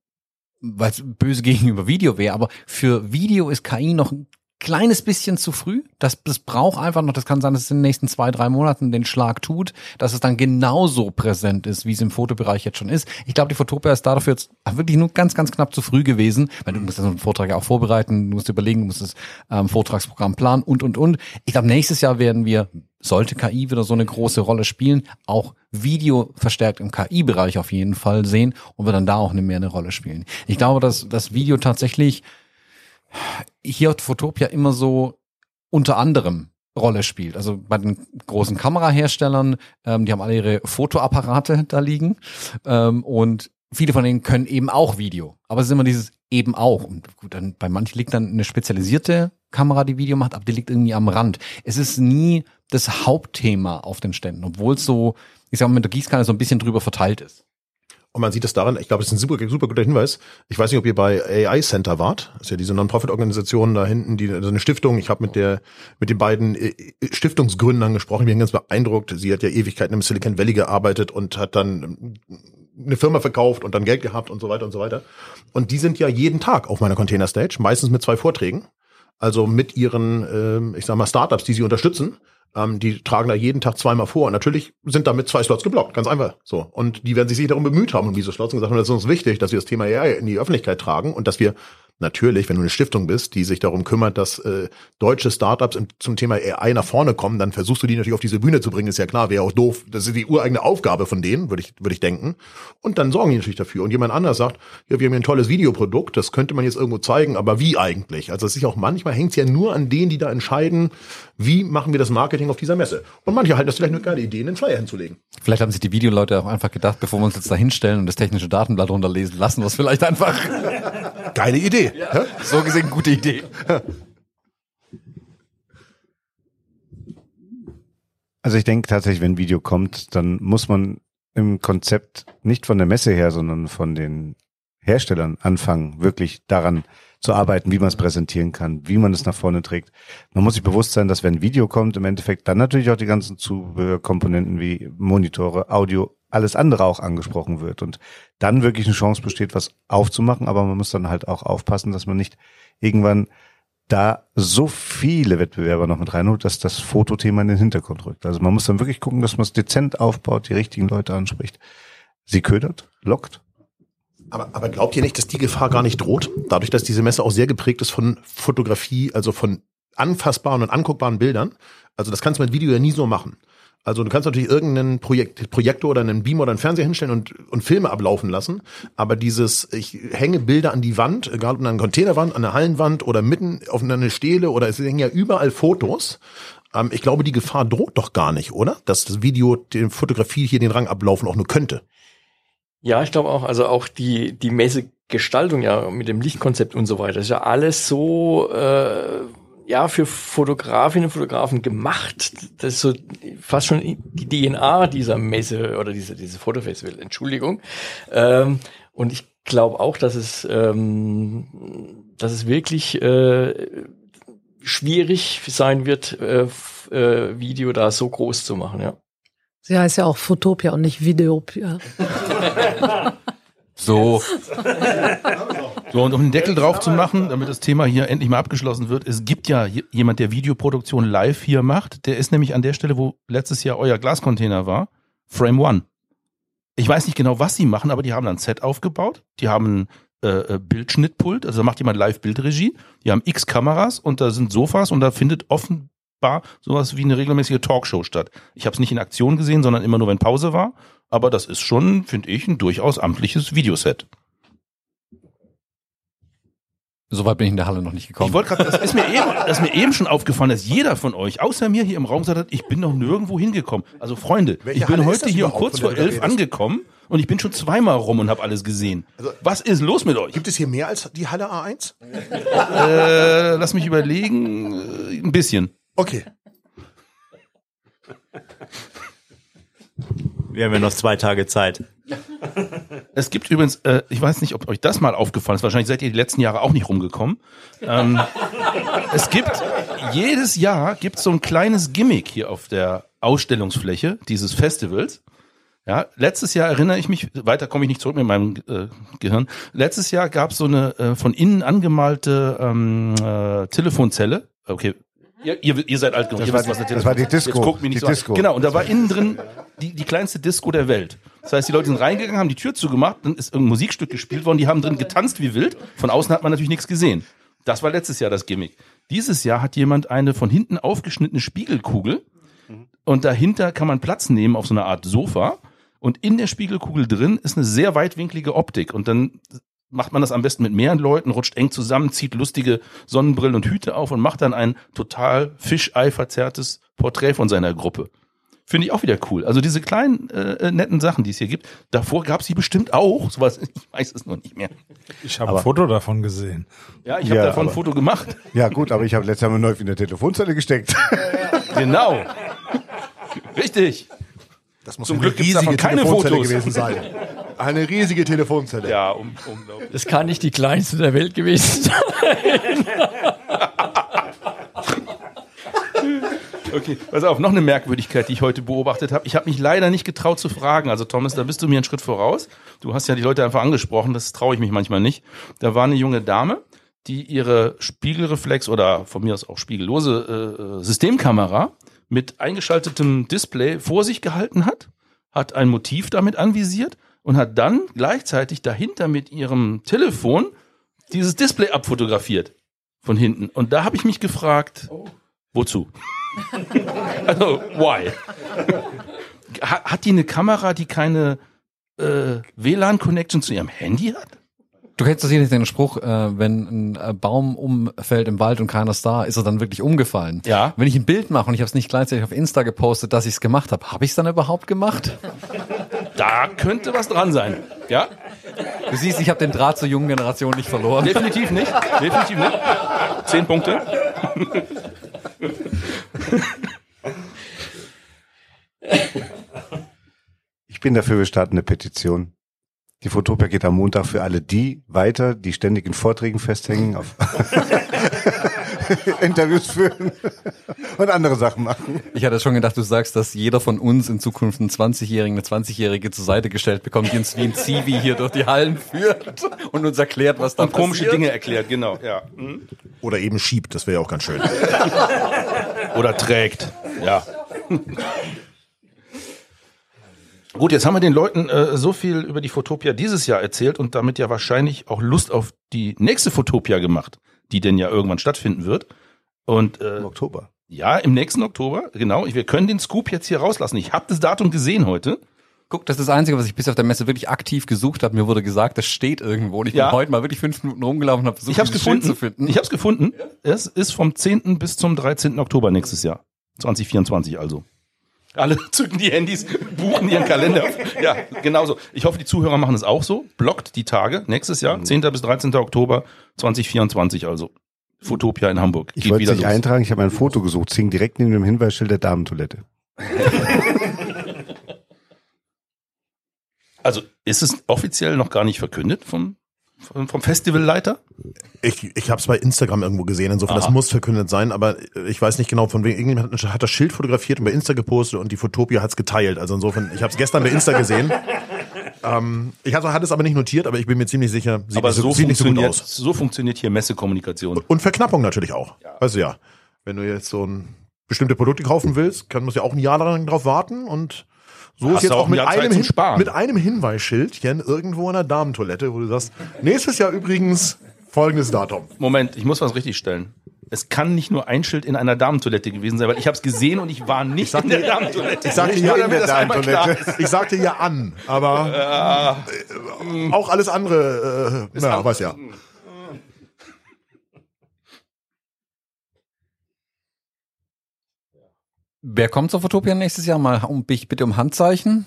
weil es böse gegenüber Video wäre, aber für Video ist KI noch ein kleines bisschen zu früh. Das, das braucht einfach noch, das kann sein, dass es in den nächsten zwei, drei Monaten den Schlag tut, dass es dann genauso präsent ist, wie es im Fotobereich jetzt schon ist. Ich glaube, die Fotopia ist dafür jetzt wirklich nur ganz, ganz knapp zu früh gewesen, weil du musst ja so einen Vortrag ja auch vorbereiten, du musst überlegen, du musst das ähm, Vortragsprogramm planen und, und, und. Ich glaube, nächstes Jahr werden wir, sollte KI wieder so eine große Rolle spielen, auch Video verstärkt im KI-Bereich auf jeden Fall sehen und wir dann da auch eine mehr eine Rolle spielen. Ich glaube, dass das Video tatsächlich hier hat Fotopia immer so unter anderem Rolle spielt. Also bei den großen Kameraherstellern, ähm, die haben alle ihre Fotoapparate da liegen ähm, und viele von denen können eben auch Video. Aber es ist immer dieses eben auch. Und gut, dann bei manchen liegt dann eine spezialisierte Kamera, die Video macht, aber die liegt irgendwie am Rand. Es ist nie das Hauptthema auf den Ständen, obwohl es so, ich sag mal, mit der Gießkanne so ein bisschen drüber verteilt ist. Und man sieht es daran, ich glaube, das ist ein super, super guter Hinweis. Ich weiß nicht, ob ihr bei AI Center wart. Das ist ja diese Non-Profit-Organisation da hinten, die also eine Stiftung. Ich habe mit der mit den beiden äh, Stiftungsgründern gesprochen. Ich bin ganz beeindruckt. Sie hat ja Ewigkeiten im Silicon Valley gearbeitet und hat dann eine Firma verkauft und dann Geld gehabt und so weiter und so weiter. Und die sind ja jeden Tag auf meiner Container Stage, meistens mit zwei Vorträgen. Also mit ihren, ähm, ich sag mal, Startups, die sie unterstützen. Ähm, die tragen da jeden Tag zweimal vor. Und natürlich sind damit zwei Slots geblockt, ganz einfach. So. Und die werden sich sicher darum bemüht haben, um diese Slots und gesagt haben, das ist uns wichtig, dass wir das Thema AI in die Öffentlichkeit tragen und dass wir natürlich, wenn du eine Stiftung bist, die sich darum kümmert, dass äh, deutsche Startups im, zum Thema AI nach vorne kommen, dann versuchst du die natürlich auf diese Bühne zu bringen, ist ja klar, wäre auch doof. Das ist die ureigene Aufgabe von denen, würde ich, würde ich denken. Und dann sorgen die natürlich dafür. Und jemand anders sagt, ja, wir haben hier ein tolles Videoprodukt, das könnte man jetzt irgendwo zeigen, aber wie eigentlich? Also es ist ja auch manchmal hängt es ja nur an denen, die da entscheiden, wie machen wir das Marketing auf dieser Messe. Und manche halten das vielleicht eine geile Idee, einen Flyer hinzulegen. Vielleicht haben sich die Videoleute auch einfach gedacht, bevor wir uns jetzt da hinstellen und das technische Datenblatt runterlesen, lassen wir es vielleicht einfach. Geile Idee. Ja. So gesehen, gute Idee. Also ich denke tatsächlich, wenn Video kommt, dann muss man im Konzept nicht von der Messe her, sondern von den Herstellern anfangen, wirklich daran zu arbeiten, wie man es präsentieren kann, wie man es nach vorne trägt. Man muss sich bewusst sein, dass wenn Video kommt, im Endeffekt dann natürlich auch die ganzen Zubehörkomponenten wie Monitore, Audio, alles andere auch angesprochen wird und dann wirklich eine Chance besteht, was aufzumachen, aber man muss dann halt auch aufpassen, dass man nicht irgendwann da so viele Wettbewerber noch mit reinholt, dass das Fotothema in den Hintergrund rückt. Also man muss dann wirklich gucken, dass man es dezent aufbaut, die richtigen Leute anspricht. Sie ködert, lockt. Aber, aber glaubt ihr nicht, dass die Gefahr gar nicht droht? Dadurch, dass diese Messe auch sehr geprägt ist von Fotografie, also von anfassbaren und anguckbaren Bildern. Also das kannst du mit Video ja nie so machen. Also du kannst natürlich irgendeinen Projekt, Projektor oder einen Beamer oder einen Fernseher hinstellen und, und Filme ablaufen lassen. Aber dieses, ich hänge Bilder an die Wand, egal ob an einer Containerwand, an einer Hallenwand oder mitten auf einer Stele oder es hängen ja überall Fotos. Ähm, ich glaube, die Gefahr droht doch gar nicht, oder? Dass das Video, die Fotografie hier den Rang ablaufen auch nur könnte. Ja, ich glaube auch, also auch die, die Messegestaltung ja mit dem Lichtkonzept und so weiter, ist ja alles so äh, ja für Fotografinnen und Fotografen gemacht. Das ist so fast schon die DNA dieser Messe oder diese, diese Fotofestival, Entschuldigung. Ähm, und ich glaube auch, dass es, ähm, dass es wirklich äh, schwierig sein wird, äh, äh, Video da so groß zu machen, ja. Sie heißt ja auch Fotopia und nicht Videopia. So. So, und um den Deckel drauf zu machen, damit das Thema hier endlich mal abgeschlossen wird, es gibt ja jemand, der Videoproduktion live hier macht. Der ist nämlich an der Stelle, wo letztes Jahr euer Glascontainer war, Frame One. Ich weiß nicht genau, was sie machen, aber die haben dann ein Set aufgebaut. Die haben äh, Bildschnittpult, also da macht jemand Live-Bildregie. Die haben x Kameras und da sind Sofas und da findet offenbar sowas wie eine regelmäßige Talkshow statt. Ich habe es nicht in Aktion gesehen, sondern immer nur, wenn Pause war. Aber das ist schon, finde ich, ein durchaus amtliches Videoset. Soweit bin ich in der Halle noch nicht gekommen. Ich wollte gerade, das ist mir eben, das ist mir eben schon aufgefallen, dass jeder von euch, außer mir hier im Raum, gesagt hat, ich bin noch nirgendwo hingekommen. Also Freunde, Welche ich bin Halle heute hier um kurz vor elf redest? angekommen und ich bin schon zweimal rum und habe alles gesehen. Also- Was ist los mit euch? Gibt es hier mehr als die Halle A1? Äh, lass mich überlegen, äh, ein bisschen. Okay. Wir haben ja noch zwei Tage Zeit. Es gibt übrigens, äh, ich weiß nicht, ob euch das mal aufgefallen ist, wahrscheinlich seid ihr die letzten Jahre auch nicht rumgekommen. Ähm, es gibt, jedes Jahr gibt so ein kleines Gimmick hier auf der Ausstellungsfläche dieses Festivals. Ja, letztes Jahr erinnere ich mich, weiter komme ich nicht zurück mit meinem äh, Gehirn. Letztes Jahr gab es so eine äh, von innen angemalte ähm, äh, Telefonzelle. Okay, ihr, ihr, ihr seid alt genug. Das ihr war wisst, die- was eine das war die. Disco, Jetzt guckt mich nicht die so an. Disco. Genau, und da war innen drin die, die kleinste Disco der Welt. Das heißt, die Leute sind reingegangen, haben die Tür zugemacht, dann ist irgendein Musikstück gespielt worden, die haben drin getanzt wie wild. Von außen hat man natürlich nichts gesehen. Das war letztes Jahr das Gimmick. Dieses Jahr hat jemand eine von hinten aufgeschnittene Spiegelkugel und dahinter kann man Platz nehmen auf so einer Art Sofa und in der Spiegelkugel drin ist eine sehr weitwinklige Optik und dann macht man das am besten mit mehreren Leuten, rutscht eng zusammen, zieht lustige Sonnenbrillen und Hüte auf und macht dann ein total Fischei verzerrtes Porträt von seiner Gruppe. Finde ich auch wieder cool. Also diese kleinen äh, netten Sachen, die es hier gibt, davor gab es die bestimmt auch. Sowas, ich weiß es noch nicht mehr. Ich habe ein Foto davon gesehen. Ja, ich habe Ja, davon ein aber- Foto gemacht. Ja gut, aber ich habe letztes Jahr mal neu in der Telefonzelle gesteckt. Genau. Richtig. Das muss Zum eine Glück gibt's davon keine Telefonzelle Fotos. gewesen sein. Eine riesige Telefonzelle. Ja, um, unglaublich. Das kann nicht die kleinste der Welt gewesen sein. Okay, pass auf, noch eine Merkwürdigkeit, die ich heute beobachtet habe. Ich habe mich leider nicht getraut zu fragen. Also Thomas, da bist du mir einen Schritt voraus. Du hast ja die Leute einfach angesprochen, das traue ich mich manchmal nicht. Da war eine junge Dame, die ihre Spiegelreflex oder von mir aus auch spiegellose äh, Systemkamera mit eingeschaltetem Display vor sich gehalten hat, hat ein Motiv damit anvisiert und hat dann gleichzeitig dahinter mit ihrem Telefon dieses Display abfotografiert von hinten. Und da habe ich mich gefragt, wozu? Also, why? Ha- Hat die eine Kamera, die keine äh, WLAN-Connection zu ihrem Handy hat? Du kennst doch sicherlich den Spruch, äh, wenn ein äh, Baum umfällt im Wald und keiner ist da, ist er dann wirklich umgefallen. Ja. Wenn ich ein Bild mache und ich habe es nicht gleichzeitig auf Insta gepostet, dass ich es gemacht habe, habe ich es dann überhaupt gemacht? Da könnte was dran sein. Ja, Du siehst, ich habe den Draht zur jungen Generation nicht verloren. definitiv nicht. Definitiv nicht. Zehn Punkte. Ich bin dafür, wir starten eine Petition. Die Fotopia geht am Montag für alle die weiter, die ständig in Vorträgen festhängen, auf Interviews führen und andere Sachen machen. Ich hatte schon gedacht, du sagst, dass jeder von uns in Zukunft einen 20-Jährigen, eine 20-Jährige zur Seite gestellt bekommt, die uns wie ein Zivi hier durch die Hallen führt und uns erklärt, was da Und komische passiert. Dinge erklärt, genau. Ja. Hm. Oder eben schiebt, das wäre ja auch ganz schön. Oder trägt. Ja. Gut, jetzt haben wir den Leuten äh, so viel über die Fotopia dieses Jahr erzählt und damit ja wahrscheinlich auch Lust auf die nächste Fotopia gemacht, die denn ja irgendwann stattfinden wird. Und äh, Im Oktober. ja, im nächsten Oktober, genau. Wir können den Scoop jetzt hier rauslassen. Ich habe das Datum gesehen heute. Guck, das ist das Einzige, was ich bis auf der Messe wirklich aktiv gesucht habe. Mir wurde gesagt, das steht irgendwo. Und ich Ja. bin heute mal wirklich fünf Minuten rumgelaufen und habe versucht, Ich gefunden. zu finden. Ich habe es gefunden. Es ist vom 10. bis zum 13. Oktober nächstes Jahr. 2024 also. Alle zücken die Handys, buchen ihren Kalender. Ja, genauso. Ich hoffe, die Zuhörer machen es auch so. Blockt die Tage nächstes Jahr, 10. bis 13. Oktober 2024 also. Fotopia in Hamburg. Ich wollte es nicht eintragen, ich habe ein Foto gesucht, es hing direkt neben dem Hinweisschild der Damentoilette. Also ist es offiziell noch gar nicht verkündet vom, vom, Festivalleiter? Ich, ich habe es bei Instagram irgendwo gesehen, insofern Aha. das muss verkündet sein, aber ich weiß nicht genau, von wem. Irgendjemand hat, hat das Schild fotografiert und bei Insta gepostet und die Fotopia hat's geteilt. Also insofern, ich habe es gestern bei Insta gesehen. ähm, ich hatte, hatte es aber nicht notiert, aber ich bin mir ziemlich sicher, sieht, Aber so, so sieht nicht so gut funktioniert, aus. so funktioniert hier Messekommunikation. Und Verknappung natürlich auch. Weißt du ja, wenn du jetzt so ein bestimmte Produkte kaufen willst, kann man ja auch ein Jahr lang drauf warten und so Hast ist jetzt auch auch mit einem, Hin Sparen. mit einem Hinweisschildchen irgendwo in der Damentoilette, wo du sagst, nächstes Jahr übrigens folgendes Datum. Moment, ich muss was richtig stellen. Es kann nicht nur ein Schild in einer Damentoilette gewesen sein, weil ich habe es gesehen und ich war nicht in der Damentoilette. Ich sagte ja in der das einmal klar Damentoilette. ist. Ich sagte ja an, aber äh, auch alles andere, äh, na, weiß ja. Wer kommt zur Fotopia nächstes Jahr? Mal um, bitte um Handzeichen.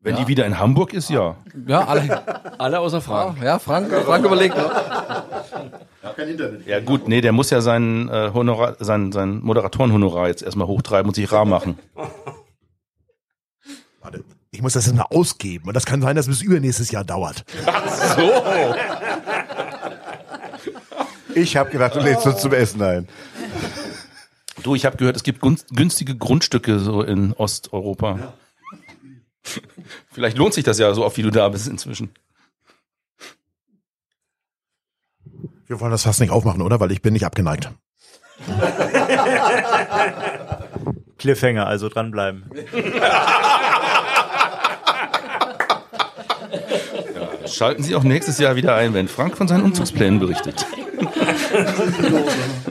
Wenn die wieder in Hamburg ist, ja. Ja, alle. Alle außer Frank. Ja, Frank, Frank überlegt. Ja gut, nee, der muss ja sein, äh, Honorar, sein, sein Moderatorenhonorar jetzt erstmal hochtreiben und sich rar machen. Warte, ich muss das jetzt mal ausgeben und das kann sein, dass es bis übernächstes Jahr dauert. So. Ich habe gedacht, du lädst uns zum Essen ein. Du, ich habe gehört, es gibt günstige Grundstücke so in Osteuropa. Vielleicht lohnt sich das ja so oft, wie du da bist inzwischen. Wir wollen das fast nicht aufmachen, oder? Weil ich bin nicht abgeneigt. Cliffhanger, also dranbleiben. Schalten Sie auch nächstes Jahr wieder ein, wenn Frank von seinen Umzugsplänen berichtet.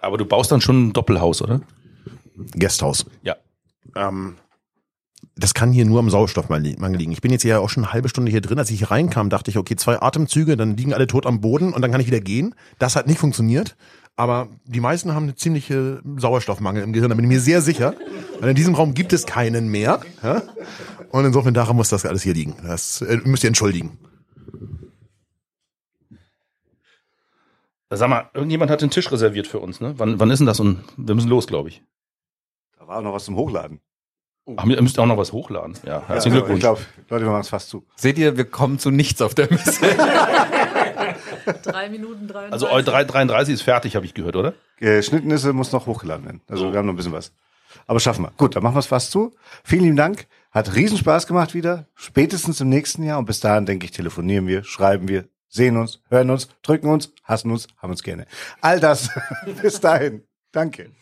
Aber du baust dann schon ein Doppelhaus, oder? Gasthaus. Ja. Ähm, das kann hier nur am Sauerstoffmangel liegen. Ich bin jetzt ja auch schon eine halbe Stunde hier drin. Als ich hier reinkam, dachte ich, okay, zwei Atemzüge, dann liegen alle tot am Boden und dann kann ich wieder gehen. Das hat nicht funktioniert. Aber die meisten haben eine ziemliche Sauerstoffmangel im Gehirn, da bin ich mir sehr sicher. Weil in diesem Raum gibt es keinen mehr. Und insofern daran muss das alles hier liegen. Das äh, müsst ihr entschuldigen. Sag mal, irgendjemand hat den Tisch reserviert für uns, ne? Wann, wann ist denn das? Und wir müssen los, glaube ich. Da war auch noch was zum Hochladen. Ach, ihr müsst auch noch was hochladen. Ja, herzlichen Ja, Glückwunsch. Ich glaube, Leute, wir machen es fast zu. Seht ihr, wir kommen zu nichts auf der Messe. Drei Minuten 33. Also eu 33 ist fertig, habe ich gehört, oder? Geschnittnisse muss noch hochgeladen werden. Also wir haben noch ein bisschen was. Aber schaffen wir. Gut, dann machen wir es fast zu. Vielen lieben Dank. Hat riesen Spaß gemacht wieder. Spätestens im nächsten Jahr. Und bis dahin, denke ich, telefonieren wir, schreiben wir, sehen uns, hören uns, drücken uns, hassen uns, haben uns gerne. All das. bis dahin. Danke.